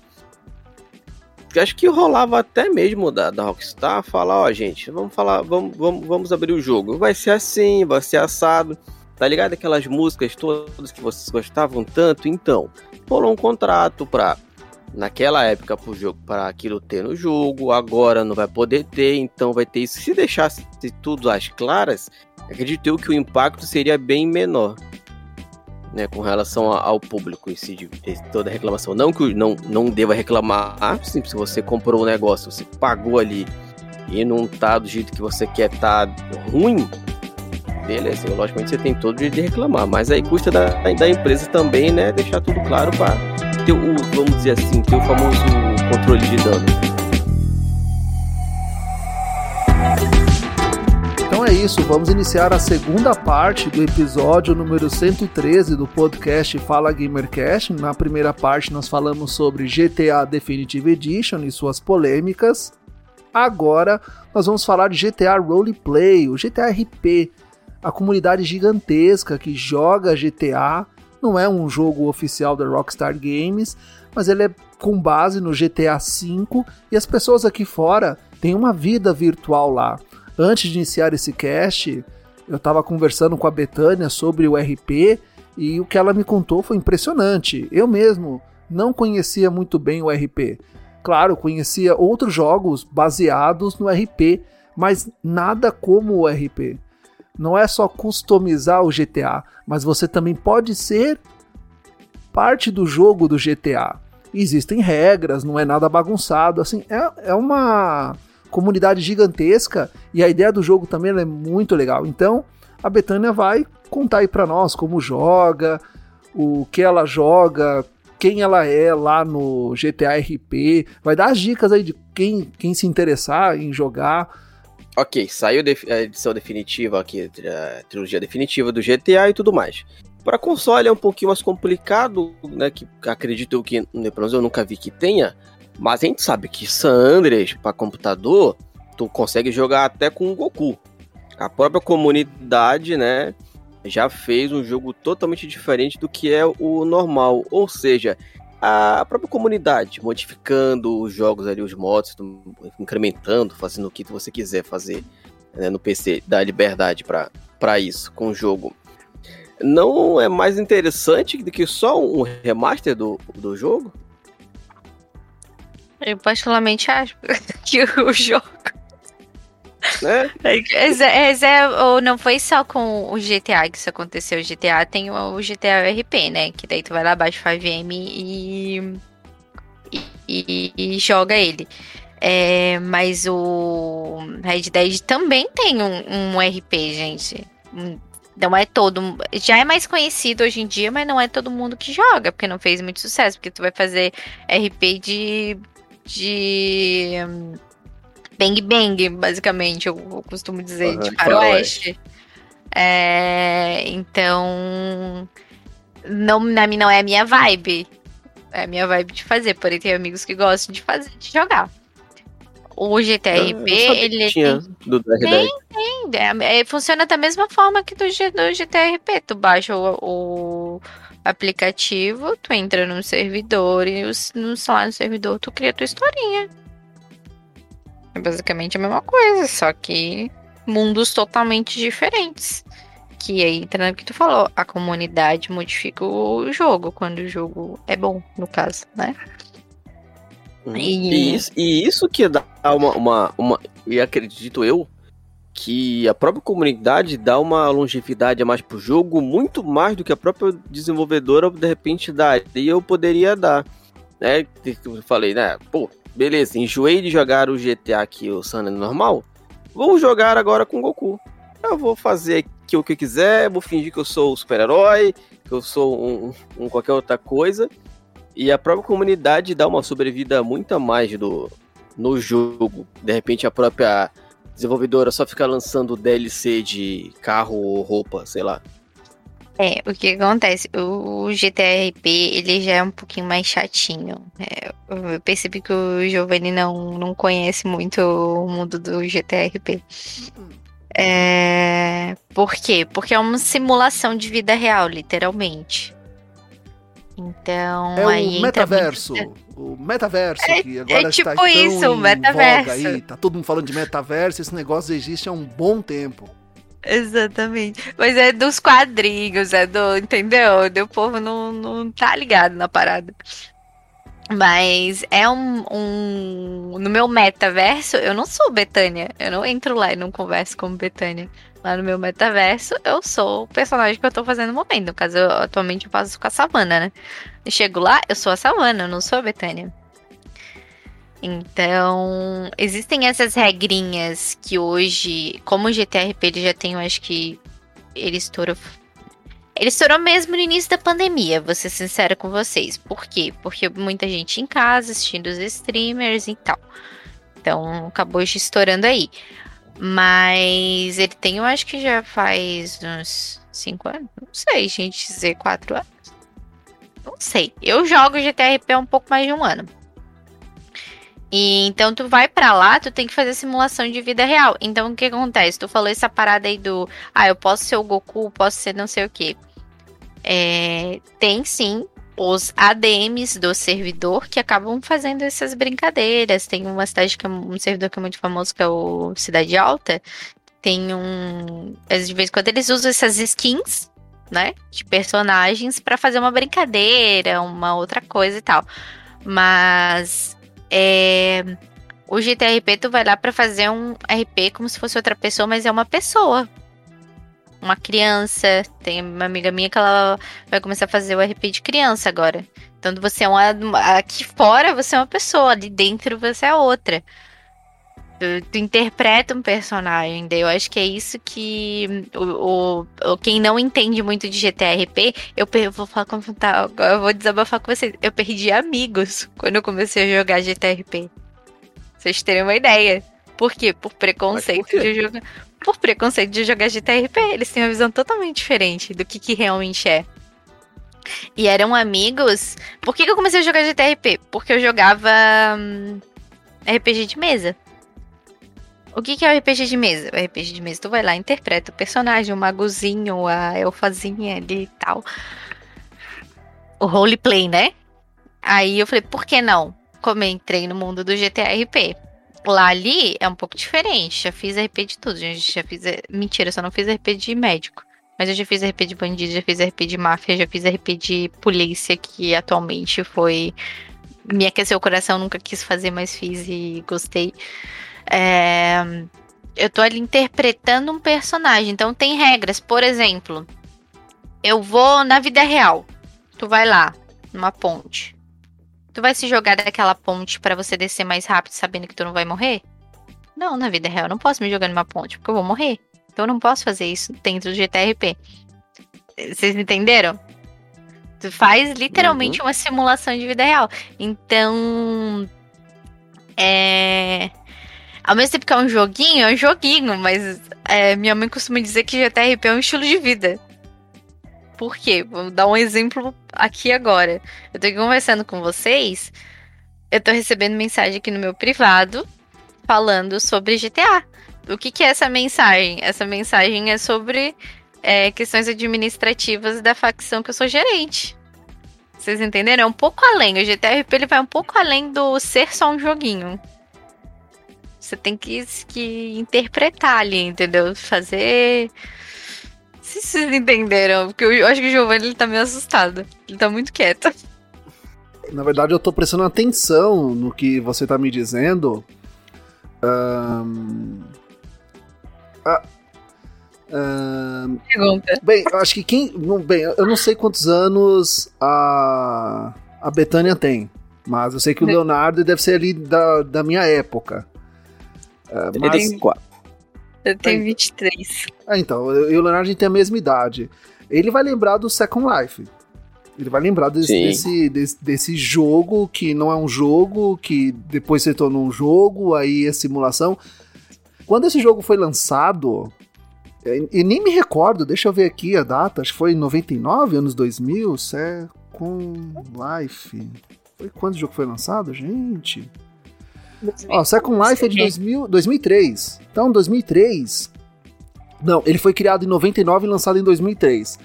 Acho que rolava até mesmo da, da Rockstar falar, ó, gente, vamos falar, vamos, vamos, vamos abrir o jogo. Vai ser assim, vai ser assado. Tá ligado? Aquelas músicas todas que vocês gostavam tanto? Então, rolou um contrato pra naquela época pro jogo para aquilo ter no jogo, agora não vai poder ter, então vai ter isso. Se deixasse tudo às claras, acredito que o impacto seria bem menor. Né, com relação ao público em si, de toda reclamação. Não que não, não deva reclamar, sim, se você comprou o um negócio, você pagou ali e não tá do jeito que você quer, tá ruim, beleza, logicamente você tem todo o direito de reclamar, mas aí custa da, da empresa também, né, deixar tudo claro para ter o, vamos dizer assim, ter o famoso controle de dano. Então é isso, vamos iniciar a segunda parte do episódio número 113 do podcast Fala Gamercast. Na primeira parte nós falamos sobre GTA Definitive Edition e suas polêmicas. Agora nós vamos falar de GTA Roleplay, o GTA RP, a comunidade gigantesca que joga GTA não é um jogo oficial da Rockstar Games, mas ele é com base no GTA V e as pessoas aqui fora têm uma vida virtual lá. Antes de iniciar esse cast, eu estava conversando com a Betânia sobre o RP e o que ela me contou foi impressionante. Eu mesmo não conhecia muito bem o RP. Claro, conhecia outros jogos baseados no RP, mas nada como o RP não é só customizar o GTA, mas você também pode ser parte do jogo do GTA. Existem regras, não é nada bagunçado, assim, é, é uma comunidade gigantesca e a ideia do jogo também é muito legal. Então, a Betânia vai contar aí para nós como joga, o que ela joga, quem ela é lá no GTA RP, vai dar as dicas aí de quem, quem se interessar em jogar. Ok, saiu a edição definitiva aqui, a trilogia definitiva do GTA e tudo mais. Para console é um pouquinho mais complicado, né? Que acredito que, né, pelo menos eu nunca vi que tenha. Mas a gente sabe que San Andreas para computador, tu consegue jogar até com o Goku. A própria comunidade, né, já fez um jogo totalmente diferente do que é o normal. Ou seja, a própria comunidade modificando os jogos ali, os mods, incrementando, fazendo o que você quiser fazer né, no PC, dá liberdade para isso com o jogo. Não é mais interessante do que só um remaster do, do jogo? Eu particularmente acho que o jogo né? É, é, ou não foi só com o GTA que isso aconteceu. O GTA tem o, GTA RP, né? Que daí tu vai lá, baixa o 5M e, e, e joga ele. É, mas o Red Dead também tem um, um RP, gente. Não é todo. Já é mais conhecido hoje em dia, mas não é todo mundo que joga, porque não fez muito sucesso. Porque tu vai fazer RP de. de Bang Bang, basicamente, eu, eu costumo dizer, uhum, de faroeste. É, então, não, na não é a minha vibe. É a minha vibe de fazer, porém tem amigos que gostam de fazer, de jogar. O GTRP, ele tinha do tem, tem, é, é, funciona da mesma forma que do, do GTRP. Tu baixa o, o aplicativo, tu entra no servidor e no, lá no servidor tu cria tua historinha. É basicamente a mesma coisa, só que mundos totalmente diferentes. Que aí entra no que tu falou, a comunidade modifica o jogo quando o jogo é bom, no caso, né? Uhum. E... E, isso, e isso que dá uma, uma, uma. E acredito eu que a própria comunidade dá uma longevidade a mais pro jogo, muito mais do que a própria desenvolvedora de repente dá. E eu poderia dar. Né? Eu falei, né? Pô, beleza, enjoei de jogar o GTA aqui, o Sun normal, vou jogar agora com Goku. Eu vou fazer aqui o que eu quiser, vou fingir que eu sou o super-herói, que eu sou um, um, qualquer outra coisa. E a própria comunidade dá uma sobrevida muito a mais do, no jogo. De repente a própria desenvolvedora só fica lançando DLC de carro ou roupa, sei lá. É, o que acontece? O GTRP, ele já é um pouquinho mais chatinho. É, eu percebi que o Giovanni não, não conhece muito o mundo do GTRP. É, por quê? Porque é uma simulação de vida real, literalmente. Então, é aí o metaverso. O metaverso é, que agora é tipo está isso, o metaverso. aí. Tá todo mundo falando de metaverso, esse negócio existe há um bom tempo. Exatamente. Mas é dos quadrinhos, é do. Entendeu? O povo não, não tá ligado na parada. Mas é um, um. No meu metaverso, eu não sou Betânia. Eu não entro lá e não converso com Betânia. Lá no meu metaverso, eu sou o personagem que eu tô fazendo no momento. No caso, eu, atualmente eu faço com a Savana, né? Eu chego lá, eu sou a Savana, eu não sou a Betânia. Então, existem essas regrinhas que hoje, como o GTRP ele já tem, eu acho que ele estourou. Ele estourou mesmo no início da pandemia, vou ser sincera com vocês. Por quê? Porque muita gente em casa assistindo os streamers e tal. Então, acabou estourando aí. Mas ele tem, eu acho que já faz uns 5 anos. Não sei, gente, dizer 4 anos. Não sei. Eu jogo GTRP há um pouco mais de um ano. E então tu vai para lá, tu tem que fazer simulação de vida real. Então o que acontece? Tu falou essa parada aí do, ah, eu posso ser o Goku, posso ser não sei o que. É, tem sim os ADMs do servidor que acabam fazendo essas brincadeiras. Tem uma cidade que é um servidor que é muito famoso que é o Cidade Alta. Tem um, de vez em quando eles usam essas skins, né, de personagens para fazer uma brincadeira, uma outra coisa e tal. Mas é, o GTRP tu vai lá para fazer um RP como se fosse outra pessoa, mas é uma pessoa. Uma criança. Tem uma amiga minha que ela vai começar a fazer o RP de criança agora. Então você é uma. Aqui fora você é uma pessoa, ali dentro você é outra. Tu, interpreta um personagem. Daí eu acho que é isso que o, o, quem não entende muito de GTRP, eu, eu vou falar como tá, eu vou desabafar com vocês. Eu perdi amigos quando eu comecei a jogar GTRP. Vocês terem uma ideia. Por quê? Por preconceito por de jogar. Por preconceito de jogar GTRP. Eles têm uma visão totalmente diferente do que, que realmente é. E eram amigos. Por que, que eu comecei a jogar GTRP? Porque eu jogava hum, RPG de mesa. O que, que é o RPG de mesa? O RPG de mesa, tu vai lá, interpreta o personagem, o magozinho, a elfazinha ali e tal. O roleplay, né? Aí eu falei, por que não? Como eu entrei no mundo do GTRP. Lá ali é um pouco diferente. Já fiz RP de tudo. Gente, já fiz. Mentira, só não fiz RP de médico. Mas eu já fiz RP de bandido, já fiz RP de máfia, já fiz RP de polícia, que atualmente foi. Me aqueceu o coração, nunca quis fazer, mas fiz e gostei. É... Eu tô ali interpretando um personagem, então tem regras. Por exemplo, eu vou na vida real. Tu vai lá, numa ponte. Tu vai se jogar daquela ponte para você descer mais rápido, sabendo que tu não vai morrer? Não, na vida real, eu não posso me jogar numa ponte, porque eu vou morrer. Então eu não posso fazer isso dentro do GTRP. Vocês entenderam? Tu faz literalmente uhum. uma simulação de vida real. Então. É. Ao mesmo tempo que é um joguinho, é um joguinho, mas é, minha mãe costuma dizer que GTRP é um estilo de vida. Por quê? Vou dar um exemplo aqui agora. Eu tô aqui conversando com vocês, eu tô recebendo mensagem aqui no meu privado falando sobre GTA. O que, que é essa mensagem? Essa mensagem é sobre é, questões administrativas da facção que eu sou gerente. Vocês entenderam? É um pouco além. O GTRP ele vai um pouco além do ser só um joguinho. Você tem que, que interpretar ali, entendeu? Fazer. Se vocês entenderam, porque eu acho que o Giovanni ele tá meio assustado. Ele tá muito quieto. Na verdade, eu tô prestando atenção no que você tá me dizendo. Um, ah, Pergunta. Bem, eu acho que quem. Bem, eu não sei quantos anos a, a Betânia tem, mas eu sei que o Leonardo deve ser ali da, da minha época. Uh, Ele mas... tem Eu tenho 23. Ah, então, eu e o Leonardo tem a mesma idade. Ele vai lembrar do Second Life. Ele vai lembrar desse, desse, desse, desse, jogo que não é um jogo, que depois se tornou um jogo, aí é simulação. Quando esse jogo foi lançado, é, e nem me recordo, deixa eu ver aqui a data, acho que foi em 99, anos 2000, Second Life. Foi quando o jogo foi lançado, gente? Ó, Second Life é de 2000, 2003. Então, 2003. Não, ele foi criado em 99 e lançado em 2003.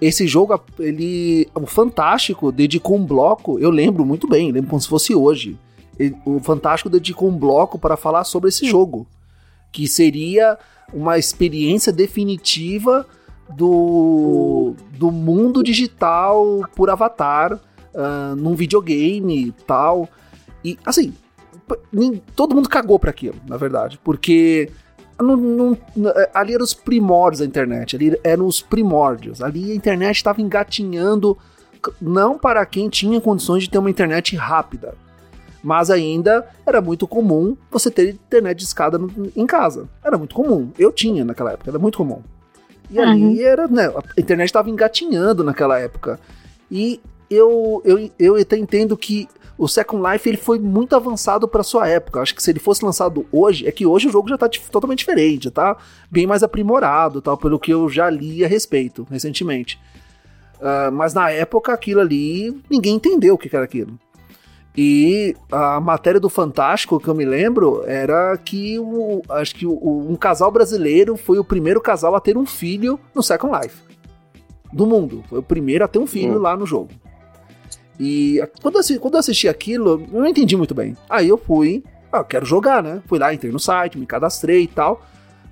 Esse jogo, ele. O Fantástico dedicou um bloco, eu lembro muito bem, lembro como se fosse hoje. Ele, o Fantástico dedicou um bloco para falar sobre esse jogo que seria uma experiência definitiva do, do mundo digital por avatar uh, num videogame e tal. E assim, todo mundo cagou para aquilo, na verdade, porque não, não, ali eram os primórdios da internet, ali eram os primórdios, ali a internet estava engatinhando, não para quem tinha condições de ter uma internet rápida, mas ainda era muito comum você ter internet de escada em casa. Era muito comum. Eu tinha naquela época, era muito comum. E uhum. ali era, né, a internet estava engatinhando naquela época. E eu, eu, eu até entendo que o Second Life ele foi muito avançado para sua época. Acho que se ele fosse lançado hoje, é que hoje o jogo já está totalmente diferente, já tá bem mais aprimorado, tal, pelo que eu já li a respeito recentemente. Uh, mas na época aquilo ali, ninguém entendeu o que era aquilo. E a matéria do Fantástico que eu me lembro era que o, acho que o, um casal brasileiro foi o primeiro casal a ter um filho no Second Life do mundo. Foi o primeiro a ter um filho hum. lá no jogo. E quando eu, quando eu assisti aquilo, eu não entendi muito bem. Aí eu fui, ah, eu quero jogar, né? Fui lá, entrei no site, me cadastrei e tal,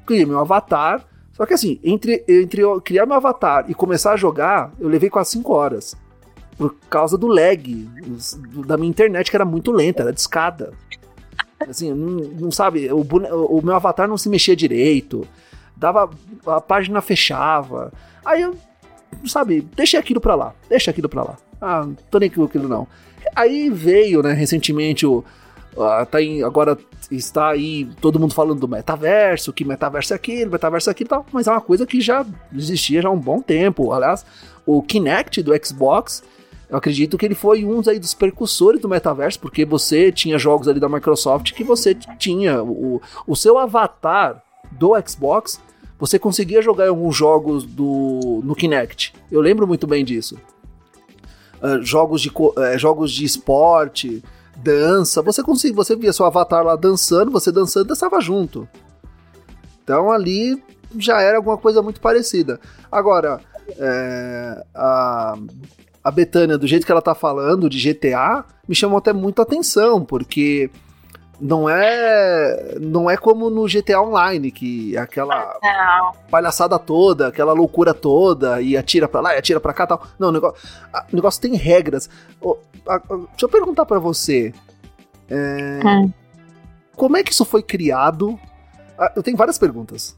criei meu avatar. Só que assim, entre, entre eu criar meu avatar e começar a jogar, eu levei quase 5 horas por causa do lag da minha internet, que era muito lenta, era de escada. Assim, não, não sabe, o, o, meu avatar não se mexia direito, dava, a página fechava. Aí eu, sabe, deixei aquilo pra lá, deixa aquilo pra lá. Ah, tô nem com aquilo não. Aí veio, né, recentemente o. Uh, tá em, agora está aí todo mundo falando do metaverso, que metaverso é aquilo, metaverso é aquilo e tal, mas é uma coisa que já existia já há um bom tempo. Aliás, o Kinect do Xbox eu acredito que ele foi um aí dos precursores do metaverso, porque você tinha jogos ali da Microsoft que você tinha o, o seu avatar do Xbox, você conseguia jogar alguns jogos do no Kinect. Eu lembro muito bem disso. Uh, jogos, de, uh, jogos de esporte, dança. Você conseguia, você via seu avatar lá dançando, você dançando dançava junto. Então ali já era alguma coisa muito parecida. Agora, é, a, a Betânia, do jeito que ela tá falando de GTA, me chamou até muito atenção, porque não é não é como no GTA Online, que é aquela não. palhaçada toda, aquela loucura toda, e atira pra lá e atira pra cá tal. Não, o negócio, o negócio tem regras. Deixa eu perguntar para você. É, hum. Como é que isso foi criado? Ah, eu tenho várias perguntas.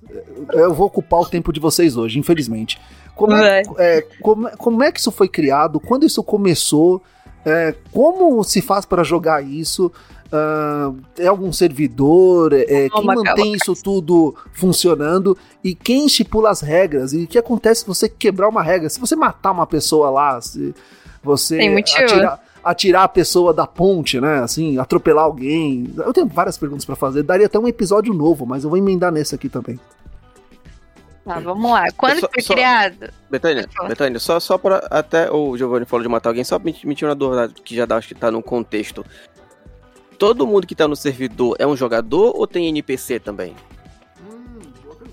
Eu vou ocupar o tempo de vocês hoje, infelizmente. Como é, é, como, como é que isso foi criado? Quando isso começou? É, como se faz para jogar isso? Uh, é algum servidor? É, quem mantém isso tudo funcionando? E quem estipula as regras? E o que acontece se você quebrar uma regra? Se você matar uma pessoa lá, se você atirar, atirar, a pessoa da ponte, né? Assim, atropelar alguém. Eu tenho várias perguntas para fazer. Daria até um episódio novo, mas eu vou emendar nesse aqui também. Tá, vamos lá. Quando só, foi só, criado? Betânia, Betânia, só, só para até o Giovanni falou de matar alguém, só me, me tira uma dúvida que já dá, acho que tá no contexto todo mundo que tá no servidor é um jogador ou tem NPC também?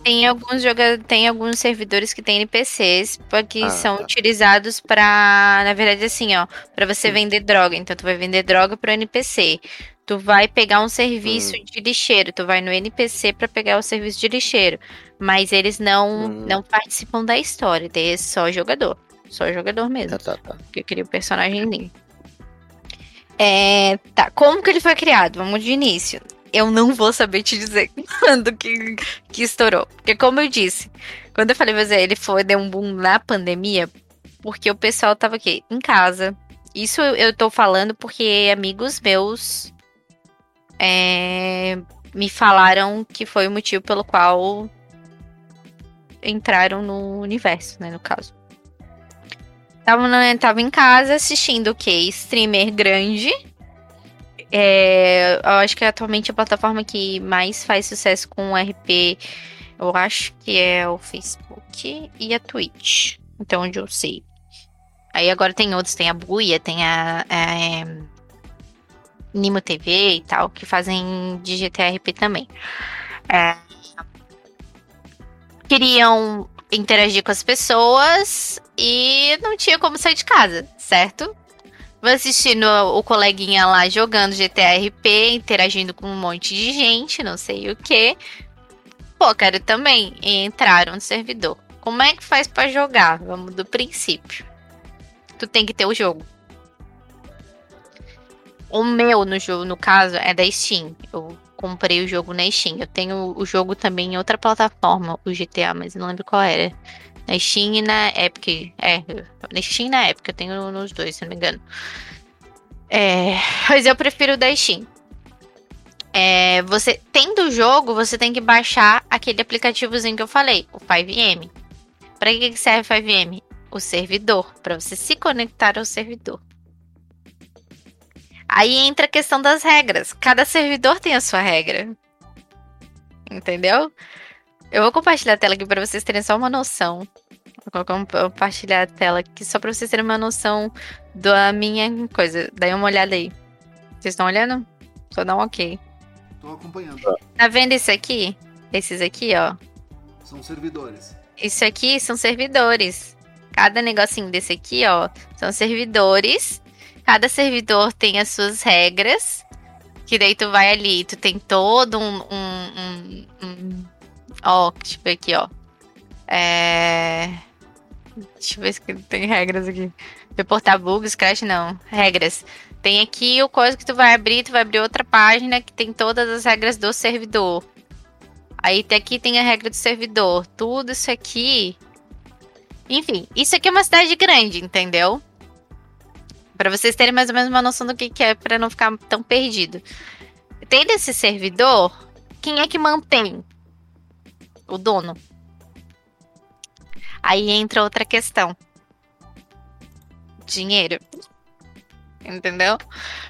Tem alguns joga tem alguns servidores que tem NPCs que ah, são tá. utilizados para, na verdade assim, ó, para você hum. vender droga. Então tu vai vender droga pro NPC. Tu vai pegar um serviço hum. de lixeiro, tu vai no NPC para pegar o serviço de lixeiro, mas eles não hum. não participam da história, é só jogador, só jogador mesmo. Tá, tá, tá. Que cria o personagem dele. É, tá, como que ele foi criado? Vamos de início. Eu não vou saber te dizer quando que, que estourou. Porque, como eu disse, quando eu falei, você, ele foi, deu um boom na pandemia, porque o pessoal tava aqui em casa. Isso eu tô falando porque amigos meus é, me falaram que foi o motivo pelo qual entraram no universo, né, no caso. Tava, tava em casa assistindo o quê? Streamer grande. É, eu acho que atualmente a plataforma que mais faz sucesso com RP, eu acho que é o Facebook e a Twitch. Então, onde eu sei. Aí agora tem outros, tem a Buia, tem a é, Nimo TV e tal, que fazem de GTRP também. É, queriam interagir com as pessoas e não tinha como sair de casa, certo? Vou assistindo o coleguinha lá jogando GTA RP, interagindo com um monte de gente, não sei o que. Pô, quero também. E entraram no servidor. Como é que faz para jogar? Vamos do princípio. Tu tem que ter o jogo. O meu no jogo, no caso, é da Steam. Eu comprei o jogo na Steam. Eu tenho o jogo também em outra plataforma, o GTA, mas não lembro qual era. Na Steam e na Epic. É, na Steam e na Epic, eu tenho nos dois, se não me engano. É, mas eu prefiro o da Steam. É, você tendo o jogo, você tem que baixar aquele aplicativozinho que eu falei, o 5M. Para que serve o 5M? O servidor, para você se conectar ao servidor. Aí entra a questão das regras. Cada servidor tem a sua regra. Entendeu? Eu vou compartilhar a tela aqui para vocês terem só uma noção. Vou compartilhar a tela aqui só para vocês terem uma noção da minha coisa. Daí uma olhada aí. Vocês estão olhando? Só dá um ok. Tô acompanhando. Tá vendo isso aqui? Esses aqui, ó. São servidores. Isso aqui são servidores. Cada negocinho desse aqui, ó, são servidores Cada servidor tem as suas regras. Que daí tu vai ali, tu tem todo um. um, um, um ó, ver aqui, ó. É. Deixa eu ver se tem regras aqui. Reportar bugs, crash, não. Regras. Tem aqui o coisa que tu vai abrir, tu vai abrir outra página que tem todas as regras do servidor. Aí aqui tem a regra do servidor. Tudo isso aqui. Enfim, isso aqui é uma cidade grande, entendeu? Para vocês terem mais ou menos uma noção do que, que é para não ficar tão perdido. Tem desse servidor, quem é que mantém? O dono. Aí entra outra questão. Dinheiro. Entendeu?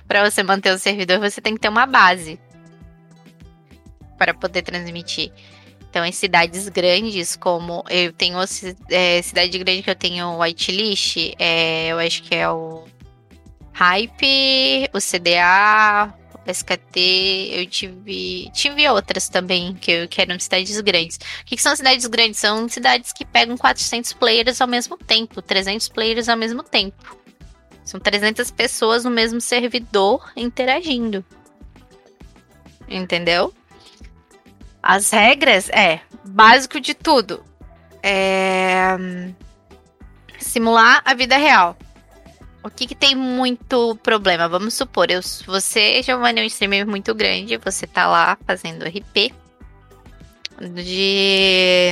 Para você manter o servidor, você tem que ter uma base para poder transmitir. Então, em cidades grandes, como eu tenho é, cidade grande que eu tenho whitelist, é, eu acho que é o Hype, o CDA, o SKT, eu tive. Tive outras também, que, que eram cidades grandes. O que, que são cidades grandes? São cidades que pegam 400 players ao mesmo tempo, 300 players ao mesmo tempo. São 300 pessoas no mesmo servidor interagindo. Entendeu? As regras é básico de tudo. É... Simular a vida real. O que, que tem muito problema? Vamos supor, eu, você, Giovanni, é um streamer muito grande, você tá lá fazendo RP de.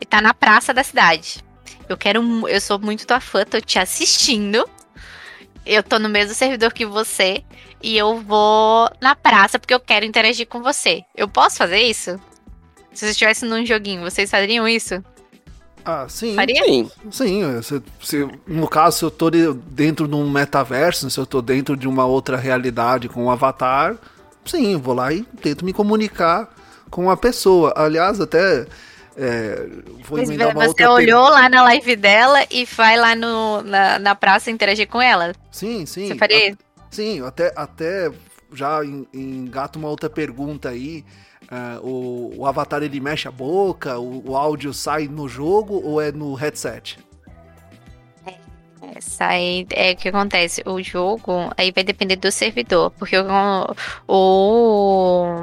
e tá na praça da cidade. Eu quero. Eu sou muito tua fã, tô te assistindo. Eu tô no mesmo servidor que você. E eu vou na praça porque eu quero interagir com você. Eu posso fazer isso? Se você estivesse num joguinho, vocês fariam isso? Ah, sim. Faria? Sim. Sim, se, se- no caso, se eu tô de- dentro de um metaverso, se eu tô dentro de uma outra realidade com um avatar, sim, eu vou lá e tento me comunicar com a pessoa. Aliás, até é, vou Mas uma você outra olhou lá na live dela e vai lá no, na, na praça interagir com ela? Sim, sim. Você faria? A- Sim, até, até já en- engata uma outra pergunta aí. Ah, o, o avatar ele mexe a boca, o, o áudio sai no jogo ou é no headset? É, sai, é o que acontece. O jogo aí vai depender do servidor, porque o, o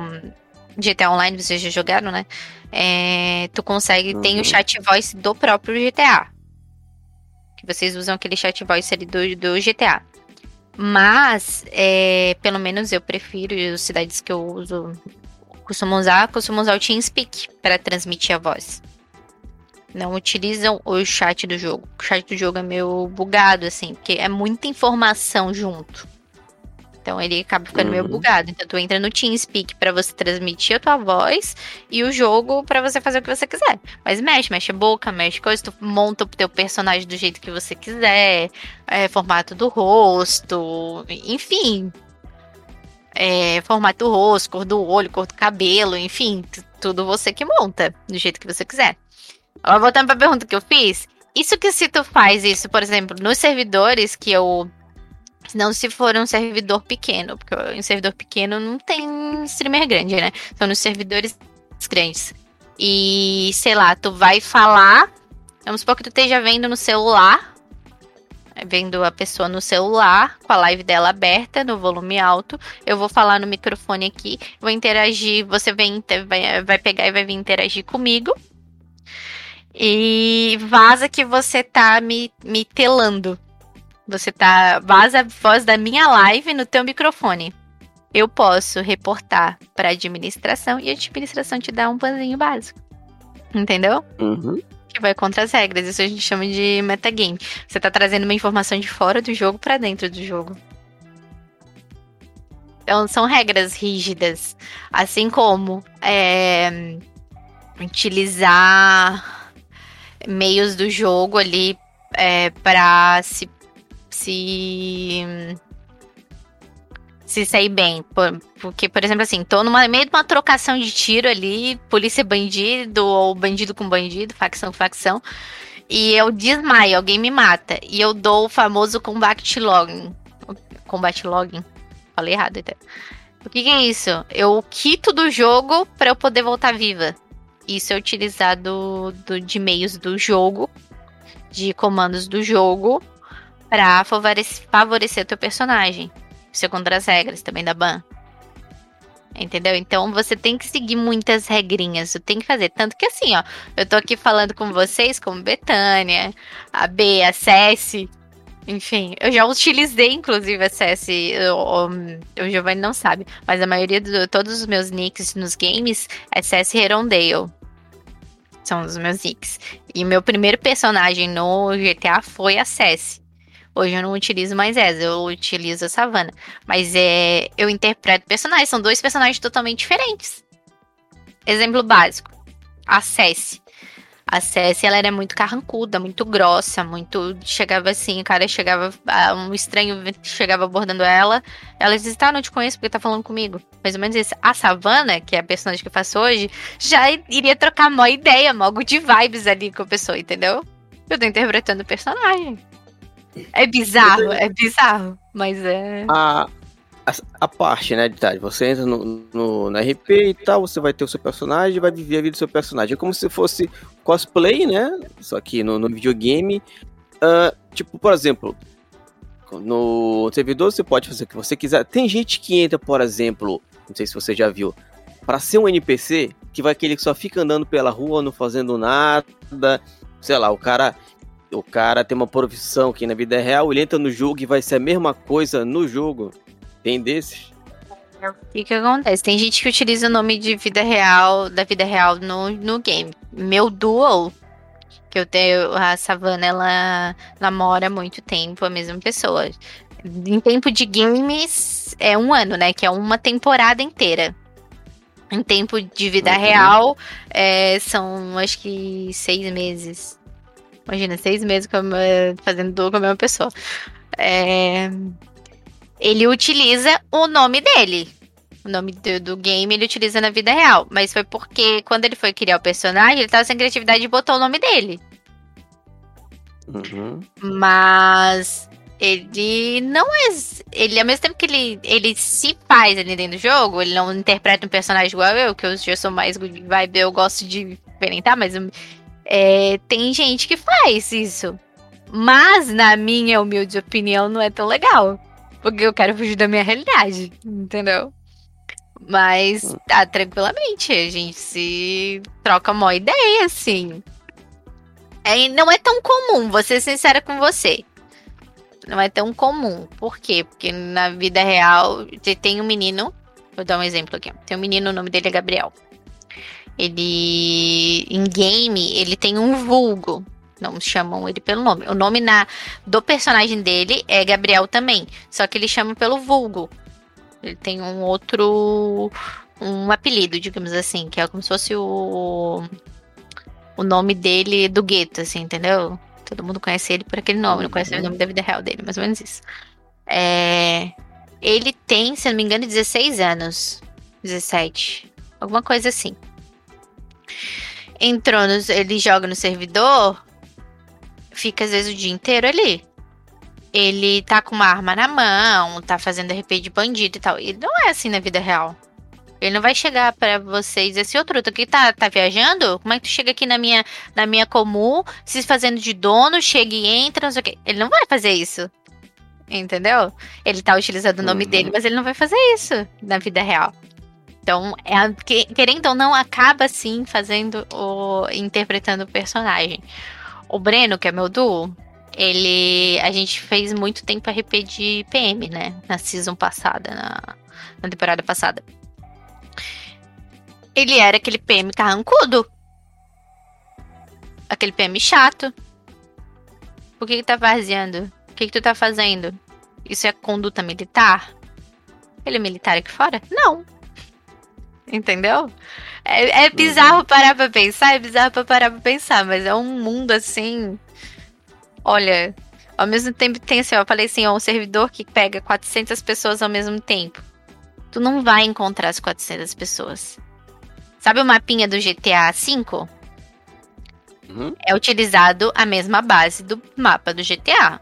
GTA Online vocês já jogaram, né? É, tu consegue tem Uhum. o chat voice do próprio GTA, que vocês usam aquele chat voice ali do, do GTA. Mas, é, pelo menos eu prefiro as cidades que eu uso, costumo usar, costumo usar o TeamSpeak para transmitir a voz não utilizam o chat do jogo. O chat do jogo é meio bugado, assim, porque é muita informação junto. Então ele acaba ficando meio Uhum. bugado. Então tu entra no TeamSpeak pra você transmitir a tua voz e o jogo pra você fazer o que você quiser. Mas mexe, mexe a boca, mexe coisa, tu monta o teu personagem do jeito que você quiser, é, formato do rosto, enfim. É, formato do rosto, cor do olho, cor do cabelo, enfim, tu- tudo você que monta, do jeito que você quiser. Agora, voltando pra pergunta que eu fiz, isso que se tu faz isso, por exemplo, nos servidores que eu. Não se for um servidor pequeno, porque em servidor pequeno não tem streamer grande, né? São nos servidores grandes. E, sei lá, tu vai falar. Vamos supor que tu esteja vendo no celular. Vendo a pessoa no celular, com a live dela aberta, no volume alto. Eu vou falar no microfone aqui, vou interagir. Você vem, vai, pegar e vai vir interagir comigo. E vaza que você tá me, me telando. Você tá. Vaza a voz da minha live no teu microfone. Eu posso reportar pra administração e a administração te dá um banzinho básico. Entendeu? Uhum. Que vai contra as regras. Isso a gente chama de metagame. Você tá trazendo uma informação de fora do jogo pra dentro do jogo. Então são regras rígidas. Assim como é, utilizar meios do jogo ali é, para se, se se sair bem. Por- porque, por exemplo, assim, tô no meio de uma trocação de tiro ali, polícia e bandido, ou bandido com bandido, facção com facção, e eu desmaio, alguém me mata, e eu dou o famoso combat login. Combat login. Falei errado até. O que, que é isso? Eu quito do jogo para eu poder voltar viva. Isso é utilizado do, de meios do jogo, de comandos do jogo, pra favorecer, favorecer o teu personagem. Contra as regras também da ban. Entendeu? Então você tem que seguir muitas regrinhas. Você tem que fazer. Tanto que assim, ó, eu tô aqui falando com vocês, como Betânia, a B, a Cessi. Enfim, eu já utilizei, inclusive, a Cessi. O, o Giovanni não sabe. Mas a maioria de todos os meus nicks nos games é Cessi Herondale. São os meus nicks. E meu primeiro personagem no GTA foi a Cessi. Hoje eu não utilizo mais essa, eu utilizo a Savannah. Mas é, eu interpreto personagens, são dois personagens totalmente diferentes. Exemplo básico: a Cessi. A Cessi, ela era muito carrancuda, muito grossa, muito. Chegava assim, o cara chegava. ah, Um estranho chegava abordando ela. Ela dizia: Tá, não te conheço porque tá falando comigo. Mais ou menos isso. A Savannah, que é a personagem que eu faço hoje, já iria trocar mó ideia, mó de vibes ali com a pessoa, entendeu? Eu tô interpretando o personagem. É bizarro, é bizarro, mas é. A, a, a parte, né, de tá, você entra no, no, na RP e tal, você vai ter o seu personagem, vai viver a vida do seu personagem. É como se fosse cosplay, né? Só que no, no videogame. Uh, tipo, por exemplo, no servidor você pode fazer o que você quiser. Tem gente que entra, por exemplo, não sei se você já viu, para ser um NPC, que vai aquele que só fica andando pela rua, não fazendo nada. Sei lá, o cara o cara tem uma profissão que na vida é real, ele entra no jogo e vai ser a mesma coisa no jogo. Tem desses? O que, que acontece? Tem gente que utiliza o nome de vida real, da vida real no, no game. Meu dual, que eu tenho, a Savannah, ela namora há muito tempo a mesma pessoa. Em tempo de games, é um ano, né? Que é uma temporada inteira. Em tempo de vida uhum. real, é, são acho que seis meses. Imagina, seis meses fazendo duo com a mesma pessoa. É... Ele utiliza o nome dele. O nome do, do, game ele utiliza na vida real. Mas foi porque quando ele foi criar o personagem, ele tava sem criatividade e botou o nome dele. Uhum. Mas ele não é. Ele, ao mesmo tempo que ele, ele se faz ali dentro do jogo, ele não interpreta um personagem igual eu, que eu já sou mais good vibe, eu gosto de experimentar, mas é, tem gente que faz isso. Mas, na minha humilde opinião, não é tão legal. Porque eu quero fugir da minha realidade, entendeu? Mas, tá, tranquilamente, a gente se troca uma ideia, assim. É, não é tão comum, vou ser sincera com você. Não é tão comum. Por quê? Porque na vida real, tem um menino. Vou dar um exemplo aqui. Tem um menino, o nome dele é Gabriel. Ele. Em game, ele tem um vulgo. Não chamam ele pelo nome. O nome na, do personagem dele é Gabriel também. Só que ele chama pelo vulgo. Ele tem um outro. Um apelido, digamos assim, que é como se fosse o. O nome dele do gueto, assim, entendeu? Todo mundo conhece ele por aquele nome, não conhece o nome da vida real dele, mais ou menos isso. É, ele tem, se não me engano, 16 anos. 17. Alguma coisa assim entrou no, ele joga no servidor, fica às vezes o dia inteiro ali. Ele tá com uma arma na mão, tá fazendo RP de bandido e tal. E não é assim na vida real. Ele não vai chegar para vocês esse outro, tu que tá, tá viajando? Como é que tu chega aqui na minha na minha comum, se fazendo de dono, chega e entra, não sei o quê. Ele não vai fazer isso. Entendeu? Ele tá utilizando o nome uhum. dele, mas ele não vai fazer isso na vida real. Então, é, querendo ou não, acaba sim fazendo o. interpretando o personagem. O Breno, que é meu duo, ele. A gente fez muito tempo RP de PM, né? Na season passada, na, na temporada passada. Ele era aquele PM carrancudo. Aquele PM chato. Por que, que tá vaziando? O que, que tu tá fazendo? Isso é conduta militar? Ele é militar aqui fora? Não. Entendeu? É, é bizarro uhum. parar pra pensar, é bizarro pra parar pra pensar, mas é um mundo assim. Olha, ao mesmo tempo tem assim, eu falei assim, ó, um servidor que pega 400 pessoas ao mesmo tempo. Tu não vai encontrar as 400 pessoas. Sabe o mapinha do GTA V? Uhum. É utilizado a mesma base do mapa do GTA.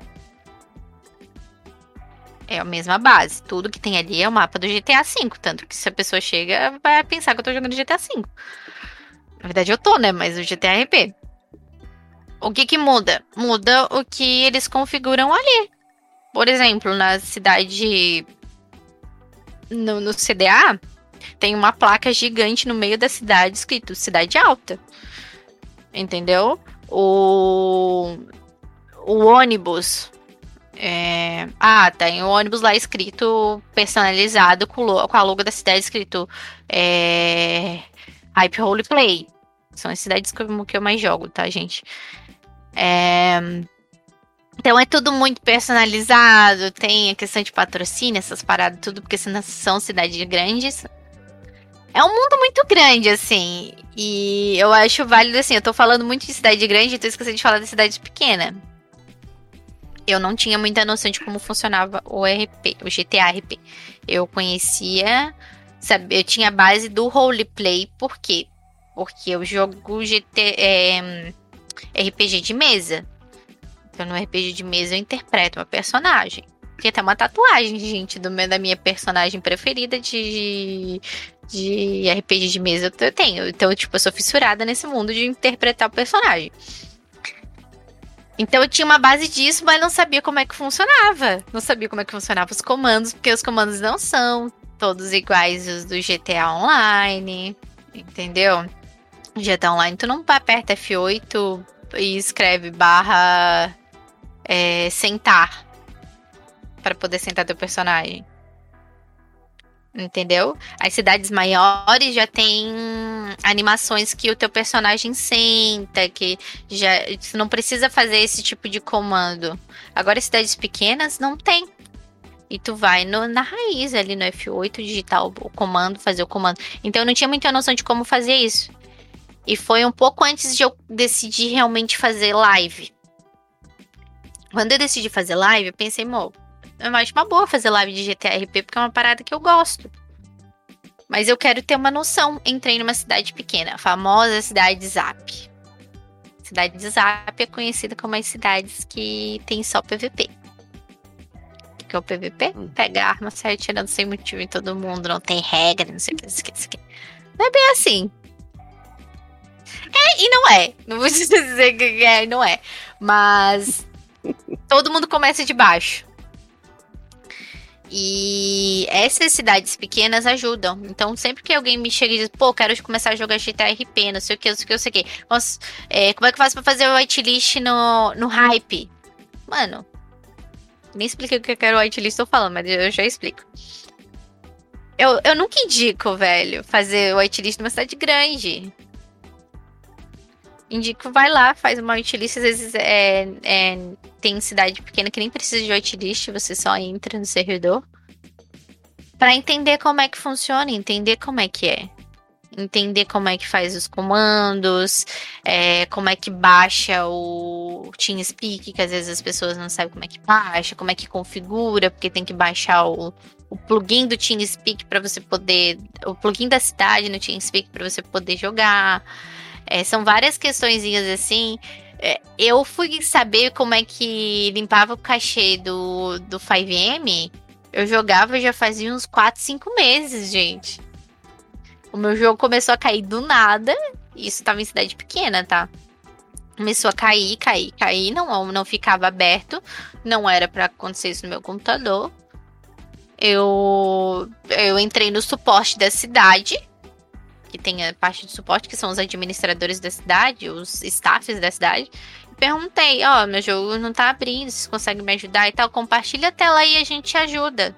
É a mesma base. Tudo que tem ali é o mapa do GTA V. Tanto que se a pessoa chega, vai pensar que eu tô jogando GTA V. Na verdade, eu tô, né? Mas o GTA RP. O que que muda? Muda o que eles configuram ali. Por exemplo, na cidade. No, no CDA, tem uma placa gigante no meio da cidade escrito Cidade Alta. Entendeu? O, o ônibus é... Ah, tem o ônibus lá escrito personalizado com, com a logo da cidade escrito é... Hype Holy Play. São as cidades que eu, que eu mais jogo, tá, gente? É... Então é tudo muito personalizado, tem a questão de patrocínio, essas paradas, tudo, porque são cidades grandes. É um mundo muito grande, assim. E eu acho válido, assim, eu tô falando muito de cidade grande, então esqueci de falar de cidade pequena eu não tinha muita noção de como funcionava o RP, o GTA RP. Eu conhecia, sabe, eu tinha base do roleplay, por quê? Porque eu jogo GT, é, RPG de mesa. Então, no RPG de mesa, eu interpreto uma personagem. Tem até uma tatuagem, gente, do, da minha personagem preferida de, de RPG de mesa eu tenho. Então, tipo, eu sou fissurada nesse mundo de interpretar o personagem. Então eu tinha uma base disso, mas não sabia como é que funcionava. Não sabia como é que funcionava os comandos, porque os comandos não são todos iguais os do GTA Online. Entendeu? GTA Online, tu não aperta F8 e escreve barra é, sentar para poder sentar teu personagem. Entendeu? As cidades maiores já tem animações que o teu personagem senta, que já você não precisa fazer esse tipo de comando. Agora cidades pequenas não tem. E tu vai no, na raiz ali no F8 digitar o, o comando, fazer o comando. Então eu não tinha muita noção de como fazer isso. E foi um pouco antes de eu decidir realmente fazer live. Quando eu decidi fazer live, eu pensei, mo, eu acho uma boa fazer live de GTA RP porque é uma parada que eu gosto. Mas eu quero ter uma noção. Entrei numa cidade pequena, a famosa cidade de Zap. Cidade de Zap é conhecida como as cidades que tem só PVP. O que é o PVP? Pega a arma, sai atirando sem motivo em todo mundo, não tem regra, não sei o que, não sei o que. Não é bem assim. É e não é. Não vou dizer que é e não é. Mas todo mundo começa de baixo. E essas cidades pequenas ajudam. Então, sempre que alguém me chega e diz, pô, quero começar a jogar GTA RP, não sei o que, não sei o que, não sei o que. Nossa, é, como é que eu faço pra fazer o whitelist no, no hype? Mano, nem expliquei o que eu quero whitelist, tô falando, mas eu já explico. Eu, eu nunca indico, velho, fazer o whitelist numa cidade grande indico, vai lá, faz uma whitelist. Às vezes é, é, tem cidade pequena que nem precisa de whitelist, você só entra no servidor. para entender como é que funciona, entender como é que é. Entender como é que faz os comandos, é, como é que baixa o TeamSpeak, que às vezes as pessoas não sabem como é que baixa, como é que configura, porque tem que baixar o, o plugin do TeamSpeak para você poder. O plugin da cidade no TeamSpeak para você poder jogar. É, são várias questõezinhas assim. É, eu fui saber como é que limpava o cachê do, do 5M. Eu jogava já fazia uns 4, 5 meses, gente. O meu jogo começou a cair do nada. Isso tava em cidade pequena, tá? Começou a cair, cair, cair. Não, não ficava aberto. Não era para acontecer isso no meu computador. Eu, eu entrei no suporte da cidade que tem a parte de suporte, que são os administradores da cidade, os staffs da cidade. Perguntei, ó, oh, meu jogo não tá abrindo, vocês conseguem me ajudar e tal? Compartilha a tela aí a gente ajuda.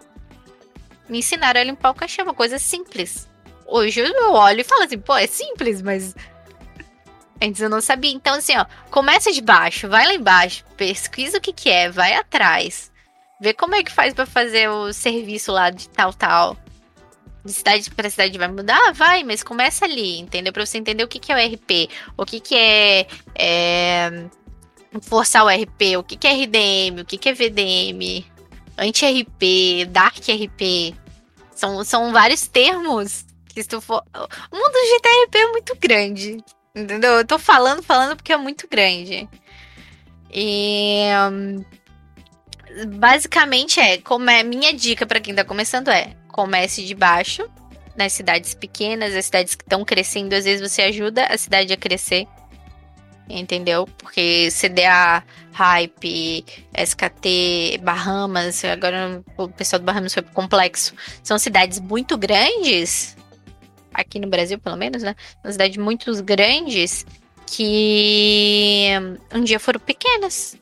Me ensinaram a limpar o cachê, uma coisa simples. Hoje eu olho e falo assim, pô, é simples, mas Antes eu não sabia. Então, assim, ó, começa de baixo, vai lá embaixo, pesquisa o que que é, vai atrás. Vê como é que faz para fazer o serviço lá de tal, tal de cidade para cidade vai mudar? Vai, mas começa ali, entendeu? Para você entender o que, que é o RP, o que, que é, é forçar o RP, o que, que é RDM, o que, que é VDM, anti-RP, Dark RP. São, são vários termos que se tu for... O mundo do GTRP é muito grande, entendeu? Eu tô falando, falando porque é muito grande. E... Um, basicamente é, como é minha dica para quem tá começando é, comece de baixo, nas cidades pequenas, as cidades que estão crescendo, às vezes você ajuda a cidade a crescer. Entendeu? Porque CDA, Hype, SKT, Bahamas, agora o pessoal do Bahamas foi pro complexo. São cidades muito grandes, aqui no Brasil pelo menos, né? São cidades muito grandes que um dia foram pequenas.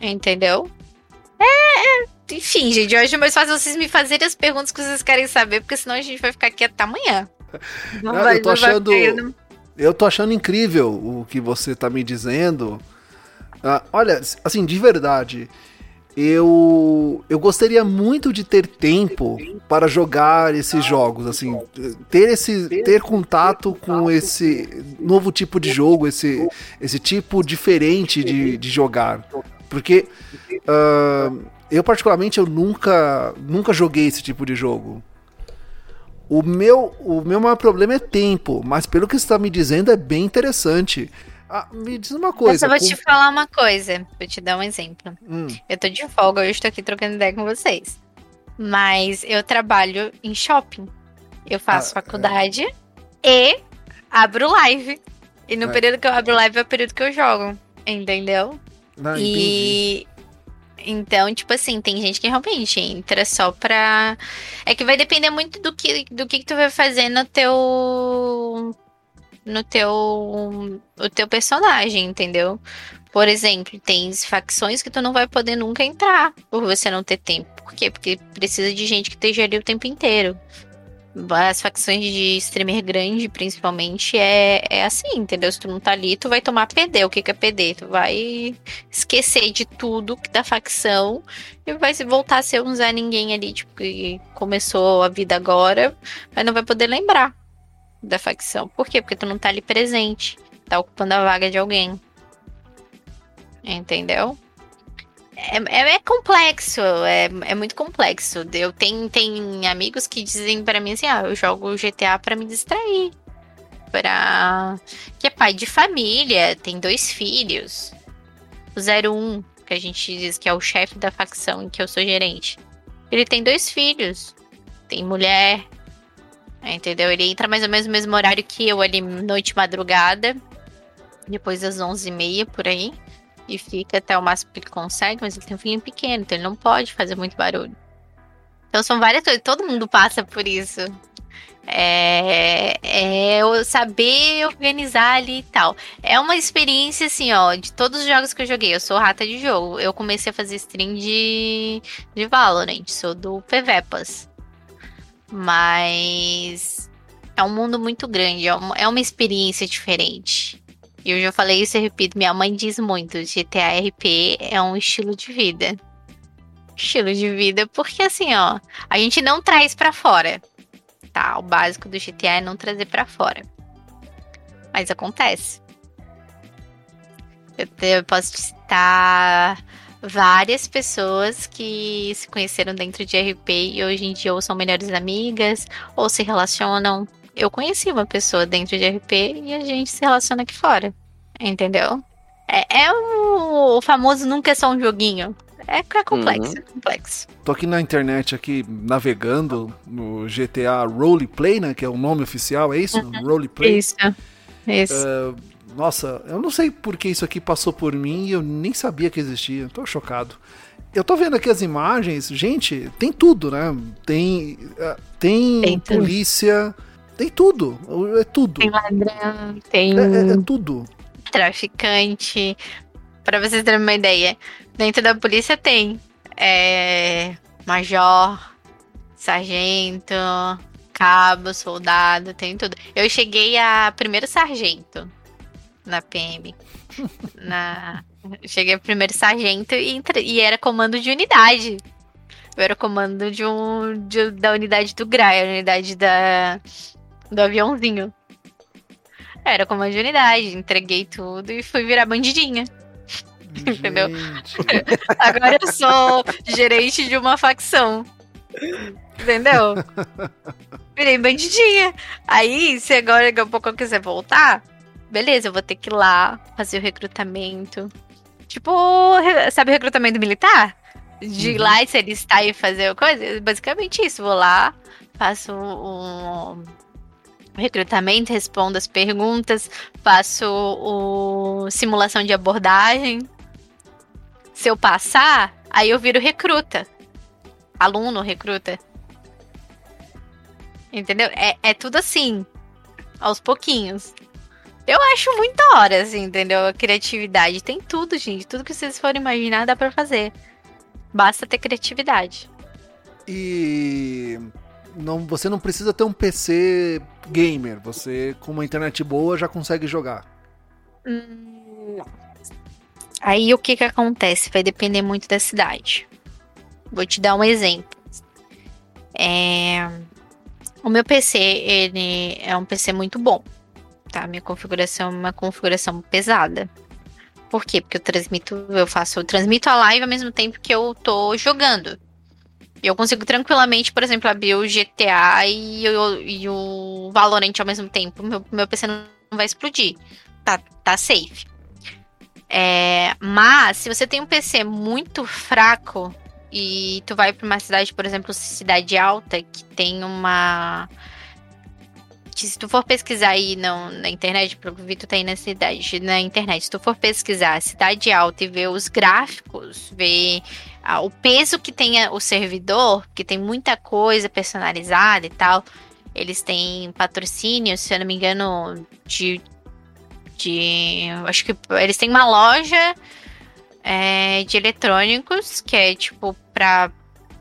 Entendeu? É, é enfim, gente, hoje é mais fácil vocês me fazerem as perguntas que vocês querem saber, porque senão a gente vai ficar aqui até amanhã. Não, não vai, eu tô achando. Eu tô achando incrível o que você tá me dizendo. Ah, olha, assim, de verdade, eu eu gostaria muito de ter tempo para jogar esses jogos, assim, ter esse ter contato com esse novo tipo de jogo, esse esse tipo diferente de, de jogar, porque uh, eu, particularmente, eu nunca, nunca joguei esse tipo de jogo. O meu, o meu maior problema é tempo, mas pelo que você está me dizendo é bem interessante. Ah, me diz uma coisa. eu vou com- te falar uma coisa. Vou te dar um exemplo. Hum, Eu tô de folga, eu estou aqui trocando ideia com vocês. Mas eu trabalho em shopping. Eu faço Ah, faculdade e abro live. E no É. período que eu abro live é o período que eu jogo. Entendeu? não, entendi. Então, tipo assim, tem gente que realmente entra só pra. É que vai depender muito do que, do que, que tu vai fazer no teu. No teu. O teu personagem, entendeu? Por exemplo, tem facções que tu não vai poder nunca entrar por você não ter tempo. Por quê? Porque precisa de gente que esteja ali o tempo inteiro. As facções de streamer grande, principalmente, é, é assim, entendeu? Se tu não tá ali, tu vai tomar PD. O que, que é PD? Tu vai esquecer de tudo da facção e vai voltar a ser um Zé Ninguém ali, tipo, que começou a vida agora, mas não vai poder lembrar da facção. Por quê? Porque tu não tá ali presente. Tá ocupando a vaga de alguém. Entendeu? É, é, é complexo, é, é muito complexo. Eu tenho, tem amigos que dizem pra mim assim: ah, eu jogo GTA pra me distrair. Pra. Que é pai de família, tem dois filhos. O 01, que a gente diz que é o chefe da facção em que eu sou gerente. Ele tem dois filhos. Tem mulher. Entendeu? Ele entra mais ou menos no mesmo horário que eu, ali, noite madrugada. Depois das 11h30 por aí e fica até o máximo que ele consegue, mas ele tem um filhinho pequeno, então ele não pode fazer muito barulho. Então são várias coisas, todo mundo passa por isso. É, é saber organizar ali e tal. É uma experiência assim, ó, de todos os jogos que eu joguei. Eu sou rata de jogo. Eu comecei a fazer stream de, de Valorant, sou do PVPas. Mas é um mundo muito grande, é uma, é uma experiência diferente. E eu já falei isso e repito, minha mãe diz muito, GTA RP é um estilo de vida. Estilo de vida, porque assim, ó, a gente não traz pra fora. Tá, o básico do GTA é não trazer pra fora. Mas acontece. Eu, eu posso te citar várias pessoas que se conheceram dentro de RP e hoje em dia ou são melhores amigas ou se relacionam eu conheci uma pessoa dentro de RP e a gente se relaciona aqui fora. Entendeu? É, é o, famoso nunca é só um joguinho. É, é complexo, é complexo. Tô aqui na internet, aqui, navegando no GTA Roleplay, né? Que é o nome oficial, é isso? Roleplay. Isso. Isso. Nossa, eu não sei por que isso aqui passou por mim e eu nem sabia que existia. Tô chocado. Eu tô vendo aqui as imagens, gente, tem tudo, né? Tem, eh, tem, Tem tudo. Tem tudo. É tudo. Tem ladrão, tem É, é- é tudo. traficante. Pra vocês terem uma ideia, dentro da polícia tem é, major, sargento, cabo, soldado, tem tudo. Eu cheguei a primeiro sargento na PM. na, cheguei a primeiro sargento e, entre- e era comando de unidade. Eu era comando de um de- da unidade do GRAI, a unidade da, do aviãozinho. Era comando de unidade, entreguei tudo e fui virar bandidinha. Entendeu? Agora eu sou gerente de uma facção. Entendeu? Virei bandidinha. Aí, se agora daqui a pouco eu quiser voltar, beleza, eu vou ter que ir lá fazer o recrutamento. Tipo, sabe o recrutamento militar? De ir Uhum. lá e se alistar e fazer coisa? Basicamente isso. Vou lá, faço um recrutamento, respondo as perguntas, faço o simulação de abordagem. Se eu passar, aí eu viro recruta. Aluno, recruta. Entendeu? É, é tudo assim. Aos pouquinhos. Eu acho muito da hora, assim, entendeu? A criatividade. Tem tudo, gente. Tudo que vocês forem imaginar dá pra fazer. Basta ter criatividade. E não, você não precisa ter um PC gamer. Você, com uma internet boa, já consegue jogar. Hum, Aí o que que acontece? Vai depender muito da cidade. Vou te dar um exemplo. É, O meu PC, ele é um PC muito bom. Tá? Minha configuração é uma configuração pesada. Por quê? Porque eu transmito, eu faço, eu transmito a live ao mesmo tempo que eu tô jogando. Eu consigo tranquilamente, por exemplo, abrir o GTA e o, e o Valorant ao mesmo tempo. Meu, meu PC não vai explodir. tá, tá safe. É, mas se você tem um PC muito fraco e tu vai para uma cidade, por exemplo, cidade alta, que tem uma que se tu for pesquisar aí não, na internet, porque o Vitor tá aí na cidade, na internet, se tu for pesquisar cidade alta e ver os gráficos, ver o peso que tem o servidor, que tem muita coisa personalizada e tal, eles têm patrocínio, se eu não me engano, de. de acho que eles têm uma loja é, de eletrônicos, que é tipo pra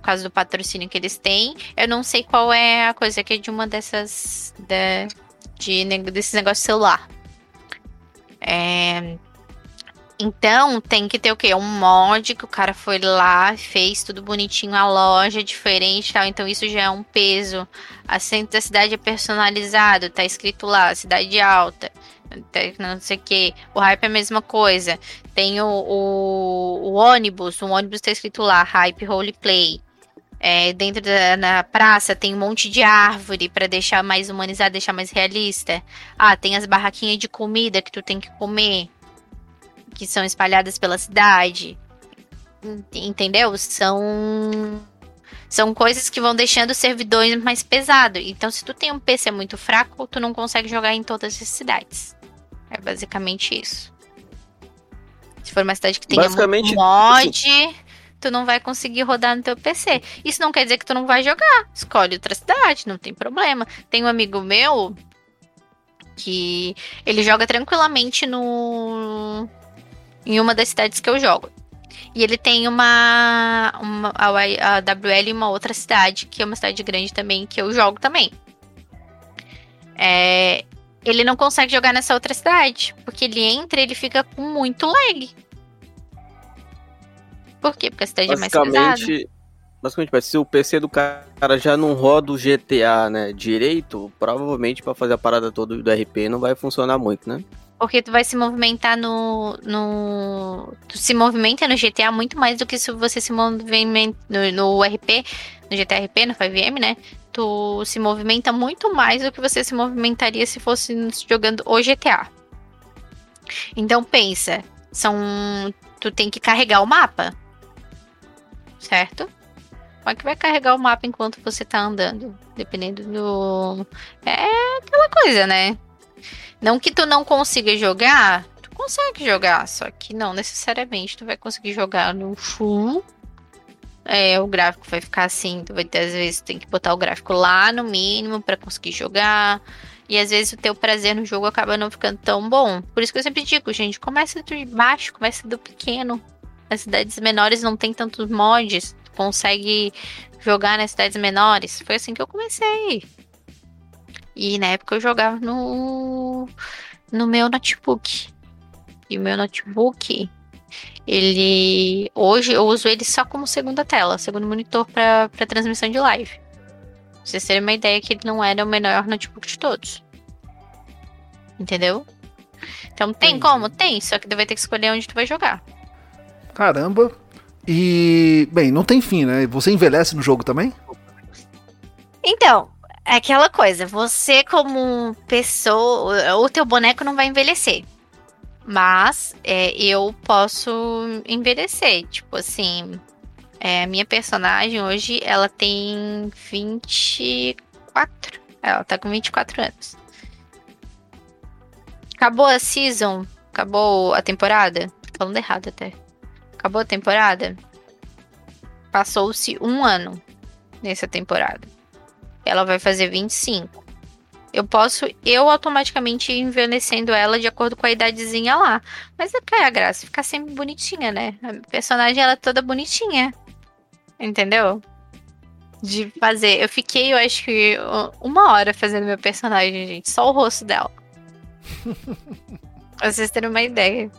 causa do patrocínio que eles têm. Eu não sei qual é a coisa que é de uma dessas. De, de, desses negócios celular. É, então, tem que ter o quê? Um mod que o cara foi lá, fez tudo bonitinho, a loja diferente tal. Então, isso já é um peso. A centro da cidade é personalizado, tá escrito lá, cidade alta, não sei o que. O hype é a mesma coisa. Tem o, o, o ônibus, o ônibus tá escrito lá, hype roleplay. É, dentro da na praça tem um monte de árvore para deixar mais humanizado, deixar mais realista. Ah, tem as barraquinhas de comida que tu tem que comer, que são espalhadas pela cidade. Entendeu? São são coisas que vão deixando os servidores mais pesados. Então, se tu tem um PC muito fraco, tu não consegue jogar em todas as cidades. É basicamente isso. Se for uma cidade que tenha muito mod, assim, tu não vai conseguir rodar no teu PC. Isso não quer dizer que tu não vai jogar. Escolhe outra cidade, não tem problema. Tem um amigo meu que ele joga tranquilamente no em uma das cidades que eu jogo. E ele tem uma, uma a, WL em uma outra cidade, que é uma cidade grande também, que eu jogo também. É, ele não consegue jogar nessa outra cidade, porque ele entra e ele fica com muito lag. Por quê? Porque a cidade é mais pesada. Se o PC do cara já não roda o GTA, né, direito, provavelmente para fazer a parada toda do RP não vai funcionar muito, né? Porque tu vai se movimentar no, no. Tu se movimenta no GTA muito mais do que se você se movimenta no, no RP, no GTA RP, no 5M, né? Tu se movimenta muito mais do que você se movimentaria se fosse jogando o GTA. Então pensa, são. Tu tem que carregar o mapa certo? É que vai carregar o mapa enquanto você tá andando? Dependendo do. É aquela coisa, né? Não que tu não consiga jogar, tu consegue jogar, só que não necessariamente tu vai conseguir jogar no full. É, o gráfico vai ficar assim, tu vai ter, às vezes tem que botar o gráfico lá no mínimo para conseguir jogar. E às vezes o teu prazer no jogo acaba não ficando tão bom. Por isso que eu sempre digo, gente, começa de baixo, começa do pequeno. As cidades menores não tem tantos mods. Consegue jogar nas cidades menores. Foi assim que eu comecei. E na época eu jogava no, no meu notebook. E o meu notebook, ele. Hoje eu uso ele só como segunda tela, segundo monitor para transmissão de live. Pra vocês terem uma ideia que ele não era o melhor notebook de todos. Entendeu? Então tem Entendi. como? Tem, só que tu vai ter que escolher onde tu vai jogar. Caramba. E, bem, não tem fim, né? Você envelhece no jogo também? Então, é aquela coisa, você como pessoa, o teu boneco não vai envelhecer. Mas é, eu posso envelhecer. Tipo assim, é, minha personagem hoje, ela tem 24. Ela tá com 24 anos. Acabou a season? Acabou a temporada? Falando errado até. Acabou a temporada? Passou-se um ano nessa temporada. Ela vai fazer 25. Eu posso, eu automaticamente ir envelhecendo ela de acordo com a idadezinha lá. Mas é é a graça, ficar sempre bonitinha, né? A personagem ela é toda bonitinha. Entendeu? De fazer. Eu fiquei, eu acho que uma hora fazendo meu personagem, gente. Só o rosto dela. pra vocês terem uma ideia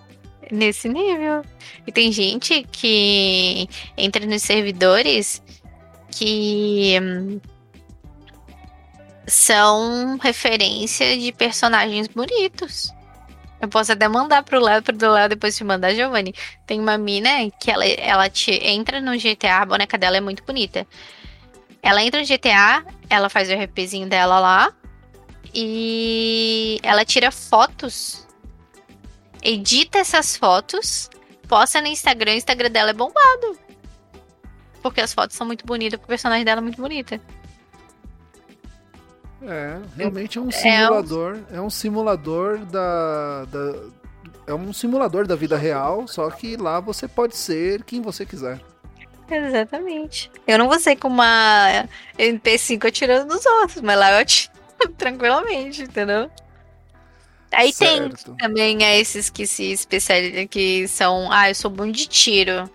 nesse nível. E tem gente que entra nos servidores que hum, são referência de personagens bonitos. Eu posso até mandar pro Léo, pro do Léo depois te mandar, Giovanni. Tem uma mina que ela, ela te entra no GTA, a boneca dela é muito bonita. Ela entra no GTA, ela faz o RPzinho dela lá. E ela tira fotos edita essas fotos, posta no Instagram, o Instagram dela é bombado. Porque as fotos são muito bonitas, o personagem dela é muito bonita. É, realmente é um simulador. É um, é um simulador da, da. É um simulador da vida real, só que lá você pode ser quem você quiser. Exatamente. Eu não vou ser com uma MP5 atirando nos outros, mas lá eu atiro tranquilamente, entendeu? Aí certo. tem também esses que se especializam, que são, ah, eu sou bom de tiro.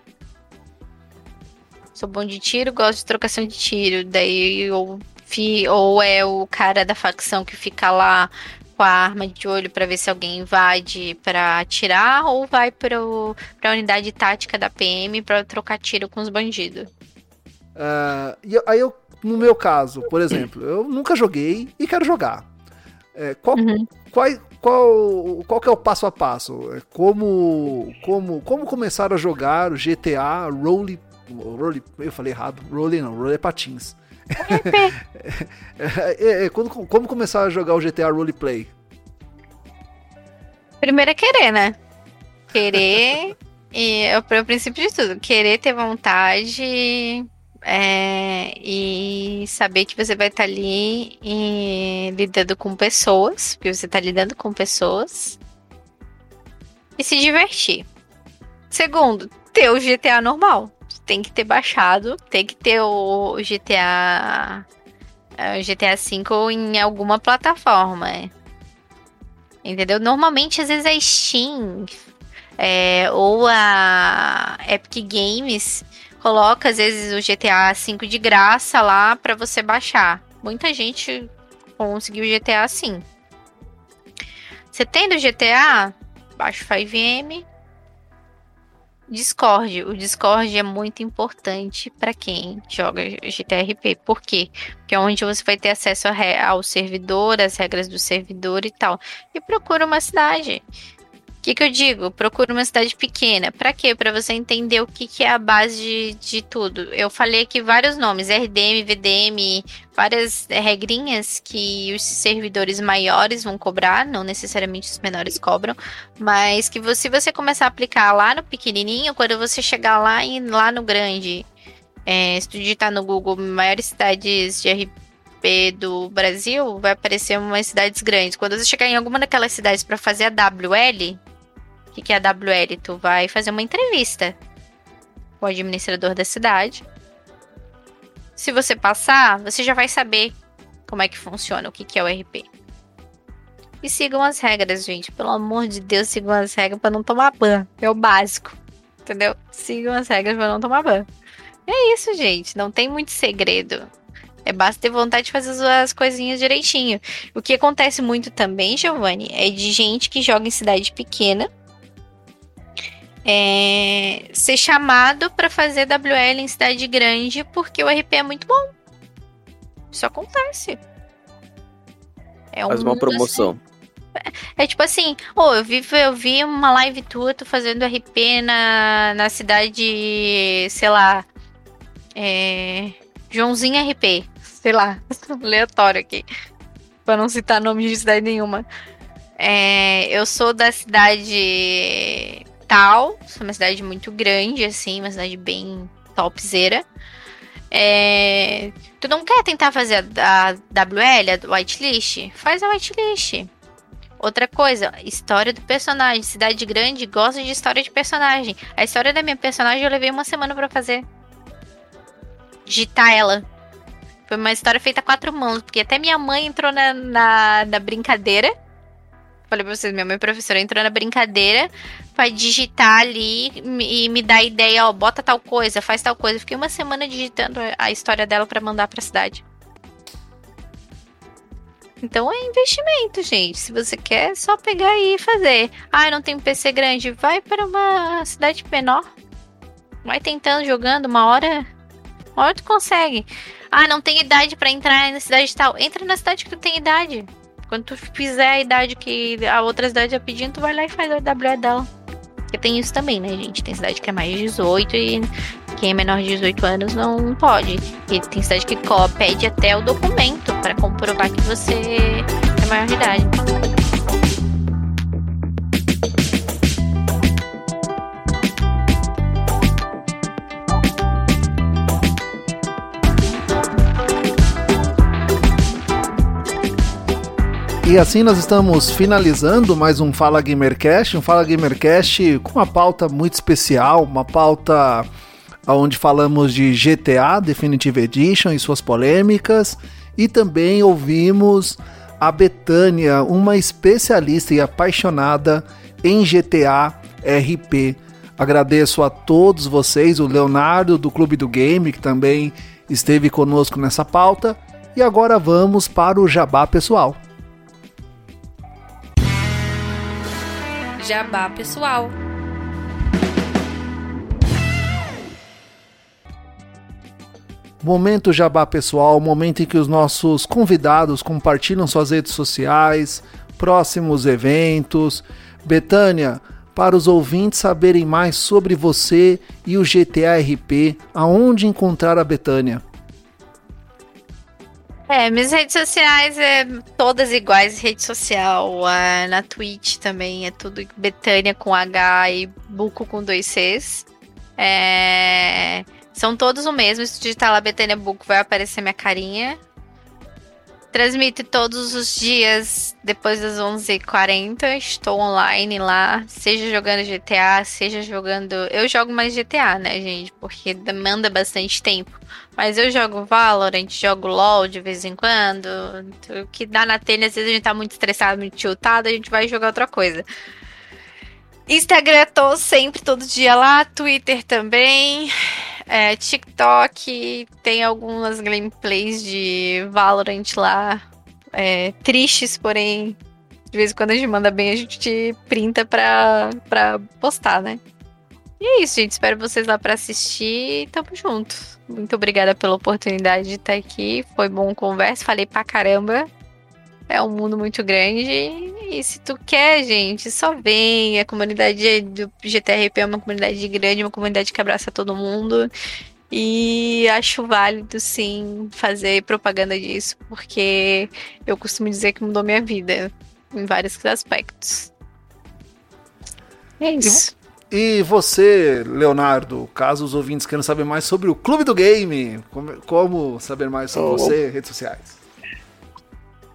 Sou bom de tiro, gosto de trocação de tiro. Daí eu fi, ou é o cara da facção que fica lá com a arma de olho para ver se alguém invade para atirar ou vai para a unidade tática da PM para trocar tiro com os bandidos. Uh, e aí eu, no meu caso, por exemplo, eu nunca joguei e quero jogar. É, qual, uhum. qual, qual, qual que é o passo a passo? É como, como, como começar a jogar o GTA Role, role eu falei errado, Role não, Role é patins. é, é, é, quando, como começar a jogar o GTA Roleplay? Primeiro é querer, né? Querer. e é o, o princípio de tudo. Querer ter vontade. É, e saber que você vai estar tá ali e, lidando com pessoas, porque você está lidando com pessoas, e se divertir. Segundo, ter o GTA normal tem que ter baixado, tem que ter o GTA o GTA V em alguma plataforma. É. Entendeu? Normalmente, às vezes, a Steam é, ou a Epic Games coloca, às vezes, o GTA V de graça lá para você baixar. Muita gente conseguiu o GTA assim. Você tendo o GTA, baixa o 5M, Discord. O Discord é muito importante para quem joga GTRP. Por quê? Porque é onde você vai ter acesso ao servidor, as regras do servidor e tal. E procura uma cidade que, que eu digo? Procura uma cidade pequena. Para quê? Para você entender o que, que é a base de, de, tudo. Eu falei aqui vários nomes: RDM, VDM, várias regrinhas que os servidores maiores vão cobrar, não necessariamente os menores cobram, mas que você, se você começar a aplicar lá no pequenininho, quando você chegar lá, e lá no grande, é, se tu digitar no Google maiores cidades de RP do Brasil, vai aparecer umas cidades grandes. Quando você chegar em alguma daquelas cidades para fazer a WL, que, que é a WL? Tu vai fazer uma entrevista com o administrador da cidade. Se você passar, você já vai saber como é que funciona, o que, que é o RP. E sigam as regras, gente. Pelo amor de Deus, sigam as regras para não tomar ban. É o básico. Entendeu? Sigam as regras para não tomar ban. É isso, gente. Não tem muito segredo. É basta ter vontade de fazer as coisinhas direitinho. O que acontece muito também, Giovanni, é de gente que joga em cidade pequena é, ser chamado para fazer WL em cidade grande porque o RP é muito bom. Isso acontece. É Faz uma promoção. Assim, é, é, tipo assim, oh, eu vi, eu vi uma live tua, tô fazendo RP na, na cidade, sei lá, é, Joãozinho RP, sei lá, aleatório aqui, pra não citar nome de cidade nenhuma. É, eu sou da cidade tal. É uma cidade muito grande, assim, uma cidade bem topzera. É... Tu não quer tentar fazer a, a WL, a whitelist? Faz a whitelist. Outra coisa, história do personagem. Cidade grande gosta de história de personagem. A história da minha personagem eu levei uma semana para fazer. Digitar ela. Foi uma história feita a quatro mãos, porque até minha mãe entrou na, na, na brincadeira falei pra vocês, minha mãe professora entrou na brincadeira pra digitar ali e me dar ideia, ó, bota tal coisa, faz tal coisa. Fiquei uma semana digitando a história dela para mandar pra cidade. Então é investimento, gente. Se você quer, é só pegar e fazer. Ah, não tenho PC grande. Vai para uma cidade menor. Vai tentando, jogando. Uma hora. Uma hora tu consegue. Ah, não tem idade para entrar na cidade tal. Entra na cidade que tu tem idade. Quando tu fizer a idade que a outra cidade é pedindo, tu vai lá e faz a WE dela. Porque tem isso também, né, gente? Tem cidade que é mais de 18 e quem é menor de 18 anos não pode. E tem cidade que pede até o documento para comprovar que você é maior de idade. E assim nós estamos finalizando mais um Fala Gamercast, um Fala Gamercast com uma pauta muito especial, uma pauta onde falamos de GTA Definitive Edition e suas polêmicas, e também ouvimos a Betânia, uma especialista e apaixonada em GTA RP. Agradeço a todos vocês, o Leonardo do Clube do Game, que também esteve conosco nessa pauta. E agora vamos para o jabá pessoal. Jabá pessoal. Momento jabá pessoal, momento em que os nossos convidados compartilham suas redes sociais, próximos eventos. Betânia, para os ouvintes saberem mais sobre você e o GTA RP, aonde encontrar a Betânia? É, minhas redes sociais é todas iguais, rede social, na Twitch também é tudo Betânia com H e Buco com dois Cs. É, são todos o mesmo, se digitar lá Betânia Buco vai aparecer minha carinha. Transmite todos os dias depois das 11h40. Estou online lá, seja jogando GTA, seja jogando. Eu jogo mais GTA, né, gente? Porque demanda bastante tempo. Mas eu jogo Valorant, jogo LOL de vez em quando. O que dá na telha, às vezes a gente tá muito estressado, muito tiltado, a gente vai jogar outra coisa. Instagram, tô sempre, todo dia lá. Twitter também. É, TikTok, tem algumas gameplays de Valorant lá. É, tristes, porém, de vez em quando a gente manda bem, a gente printa pra, pra postar, né? E é isso, gente. Espero vocês lá para assistir. Tamo junto. Muito obrigada pela oportunidade de estar aqui. Foi bom conversa. Falei pra caramba. É um mundo muito grande. E se tu quer, gente, só vem. A comunidade do GTRP é uma comunidade grande, uma comunidade que abraça todo mundo. E acho válido, sim, fazer propaganda disso, porque eu costumo dizer que mudou minha vida em vários aspectos. É isso. E você, Leonardo, caso os ouvintes queiram saber mais sobre o Clube do Game, como, como saber mais sobre oh. você, redes sociais?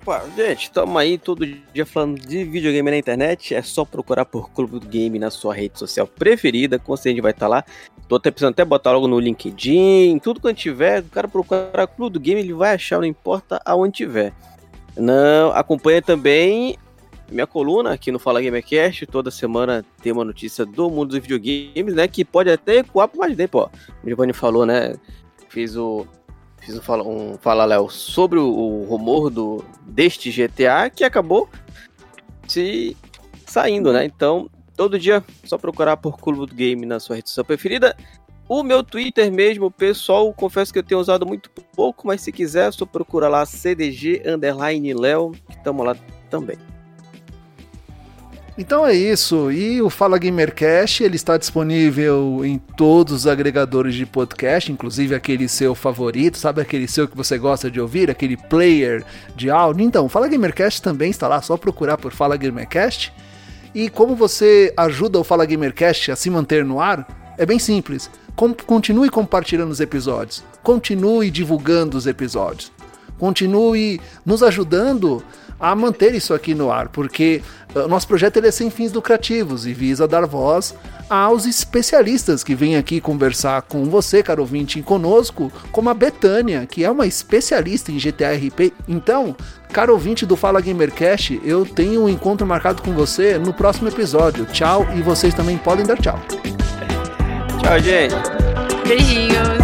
Pô, gente, estamos aí todo dia falando de videogame na internet. É só procurar por Clube do Game na sua rede social preferida. Com certeza vai estar tá lá. Tô até precisando até botar logo no LinkedIn, tudo quando tiver. O cara procurar Clube do Game, ele vai achar, não importa aonde tiver. Não, acompanha também minha coluna aqui no Fala Gamercast. Toda semana tem uma notícia do mundo dos videogames, né? Que pode até ecoar por mais tempo, ó. O Giovanni falou, né? Fiz o. Fiz um Fala, um fala Léo sobre o, o, rumor do, deste GTA que acabou se saindo, né? Então, todo dia, só procurar por Clube Game na sua rede social preferida. O meu Twitter mesmo, pessoal, confesso que eu tenho usado muito pouco, mas se quiser, só procura lá CDG Underline Léo, que estamos lá também. Então é isso. E o Fala Gamercast ele está disponível em todos os agregadores de podcast, inclusive aquele seu favorito, sabe aquele seu que você gosta de ouvir, aquele player de áudio. Então, o Fala Gamercast também está lá, só procurar por Fala Gamercast. E como você ajuda o Fala Gamercast a se manter no ar? É bem simples. Com continue compartilhando os episódios, continue divulgando os episódios, continue nos ajudando a manter isso aqui no ar, porque o nosso projeto ele é sem fins lucrativos e visa dar voz aos especialistas que vêm aqui conversar com você, caro ouvinte, e conosco, como a Betânia, que é uma especialista em GTA RP. Então, caro ouvinte do Fala Gamercast, eu tenho um encontro marcado com você no próximo episódio. Tchau, e vocês também podem dar tchau. Tchau, gente. Beijinhos.